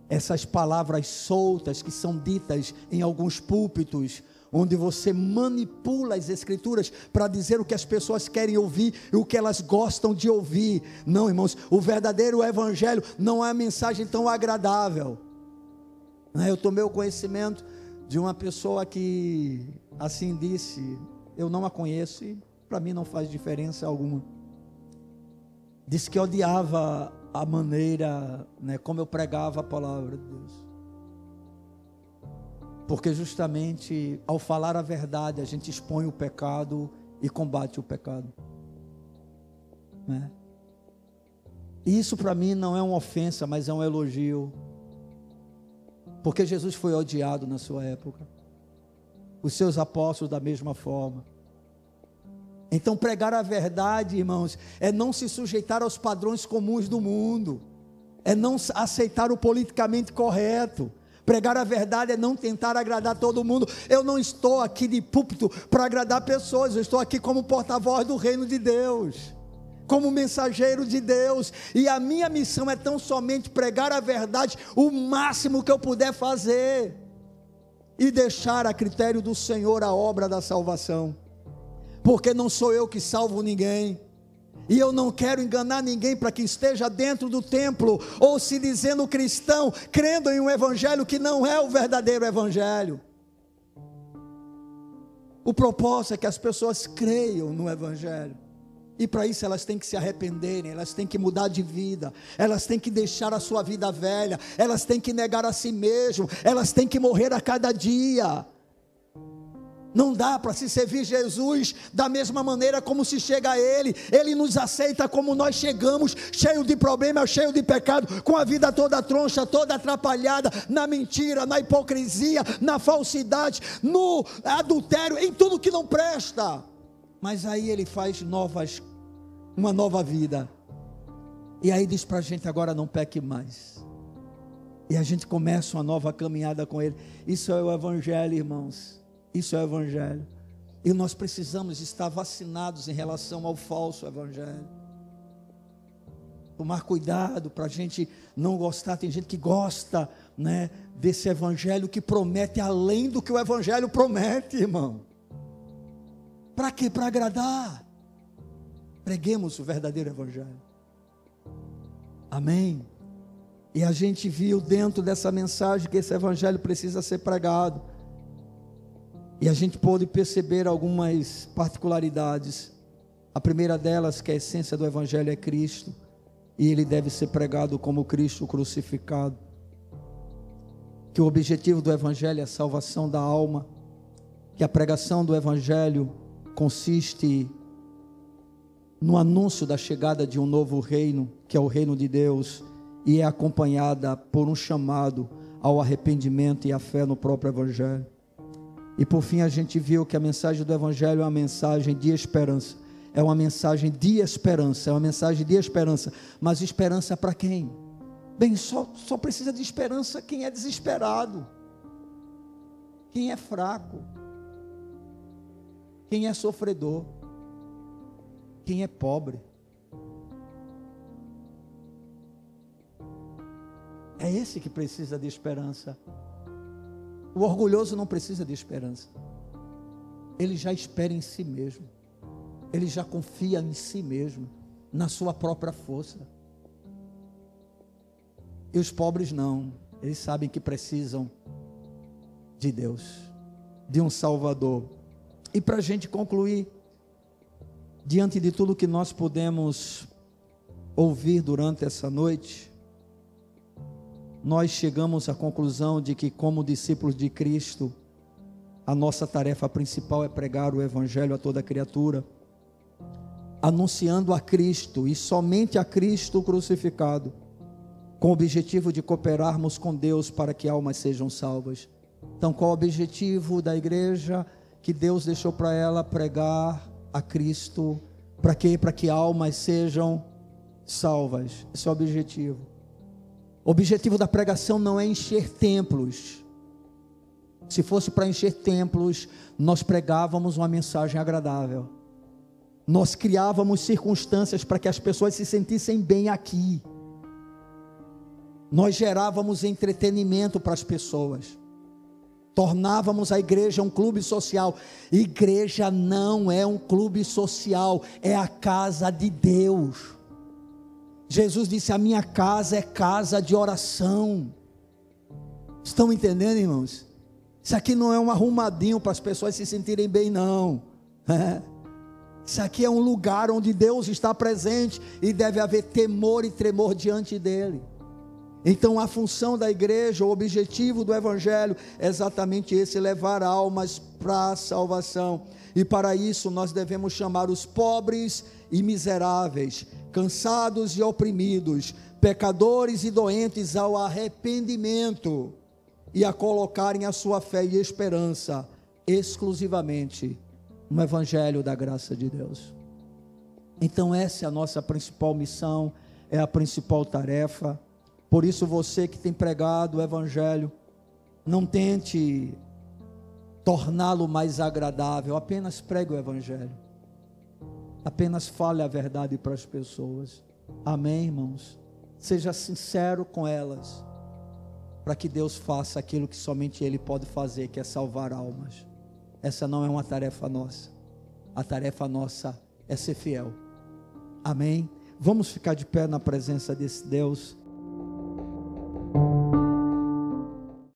Essas palavras soltas que são ditas em alguns púlpitos, onde você manipula as escrituras para dizer o que as pessoas querem ouvir e o que elas gostam de ouvir. Não, irmãos, o verdadeiro evangelho não é a mensagem tão agradável. É? Eu tomei o conhecimento de uma pessoa que assim disse: Eu não a conheço para mim não faz diferença alguma. Disse que odiava a maneira né, como eu pregava a palavra de Deus. Porque justamente ao falar a verdade, a gente expõe o pecado e combate o pecado. Né? Isso para mim não é uma ofensa, mas é um elogio porque Jesus foi odiado na sua época. Os seus apóstolos da mesma forma. Então, pregar a verdade, irmãos, é não se sujeitar aos padrões comuns do mundo, é não aceitar o politicamente correto. Pregar a verdade é não tentar agradar todo mundo. Eu não estou aqui de púlpito para agradar pessoas, eu estou aqui como porta-voz do reino de Deus como mensageiro de Deus, e a minha missão é tão somente pregar a verdade o máximo que eu puder fazer e deixar a critério do Senhor a obra da salvação. Porque não sou eu que salvo ninguém. E eu não quero enganar ninguém para que esteja dentro do templo ou se dizendo cristão, crendo em um evangelho que não é o verdadeiro evangelho. O propósito é que as pessoas creiam no evangelho. E para isso elas têm que se arrependerem, elas têm que mudar de vida, elas têm que deixar a sua vida velha, elas têm que negar a si mesmo, elas têm que morrer a cada dia. Não dá para se servir Jesus da mesma maneira como se chega a Ele. Ele nos aceita como nós chegamos, cheio de problemas, cheio de pecado, com a vida toda troncha, toda atrapalhada, na mentira, na hipocrisia, na falsidade, no adultério, em tudo que não presta. Mas aí Ele faz novas uma nova vida. E aí diz para a gente agora não peque mais. E a gente começa uma nova caminhada com Ele. Isso é o Evangelho, irmãos. Isso é o Evangelho. E nós precisamos estar vacinados em relação ao falso Evangelho. Tomar cuidado para a gente não gostar. Tem gente que gosta né, desse Evangelho que promete além do que o Evangelho promete, irmão. Para quê? Para agradar. Preguemos o verdadeiro Evangelho. Amém. E a gente viu dentro dessa mensagem que esse Evangelho precisa ser pregado. E a gente pôde perceber algumas particularidades. A primeira delas, que a essência do Evangelho é Cristo, e ele deve ser pregado como Cristo crucificado. Que o objetivo do Evangelho é a salvação da alma, que a pregação do Evangelho consiste no anúncio da chegada de um novo reino, que é o reino de Deus, e é acompanhada por um chamado ao arrependimento e à fé no próprio Evangelho. E por fim a gente viu que a mensagem do Evangelho é uma mensagem de esperança. É uma mensagem de esperança, é uma mensagem de esperança. Mas esperança para quem? Bem, só, só precisa de esperança quem é desesperado, quem é fraco, quem é sofredor, quem é pobre. É esse que precisa de esperança. O orgulhoso não precisa de esperança. Ele já espera em si mesmo. Ele já confia em si mesmo, na sua própria força. E os pobres não. Eles sabem que precisam de Deus, de um Salvador. E para a gente concluir, diante de tudo que nós podemos ouvir durante essa noite, nós chegamos à conclusão de que, como discípulos de Cristo, a nossa tarefa principal é pregar o Evangelho a toda criatura, anunciando a Cristo e somente a Cristo crucificado, com o objetivo de cooperarmos com Deus para que almas sejam salvas. Então, qual o objetivo da igreja que Deus deixou para ela pregar a Cristo? Para quê? Para que almas sejam salvas. Esse é o objetivo. O objetivo da pregação não é encher templos. Se fosse para encher templos, nós pregávamos uma mensagem agradável. Nós criávamos circunstâncias para que as pessoas se sentissem bem aqui. Nós gerávamos entretenimento para as pessoas. Tornávamos a igreja um clube social. Igreja não é um clube social, é a casa de Deus. Jesus disse: A minha casa é casa de oração. Estão entendendo, irmãos? Isso aqui não é um arrumadinho para as pessoas se sentirem bem, não. <laughs> É. Isso aqui é um lugar onde Deus está presente e deve haver temor e tremor diante dele. Então, a função da igreja, o objetivo do evangelho é exatamente esse: levar almas para a salvação. E para isso, nós devemos chamar os pobres e miseráveis, cansados e oprimidos, pecadores e doentes ao arrependimento e a colocarem a sua fé e esperança exclusivamente no Evangelho da graça de Deus. Então, essa é a nossa principal missão, é a principal tarefa. Por isso, você que tem pregado o Evangelho, não tente torná-lo mais agradável, apenas pregue o Evangelho. Apenas fale a verdade para as pessoas. Amém, irmãos? Seja sincero com elas, para que Deus faça aquilo que somente Ele pode fazer, que é salvar almas. Essa não é uma tarefa nossa. A tarefa nossa é ser fiel. Amém? Vamos ficar de pé na presença desse Deus.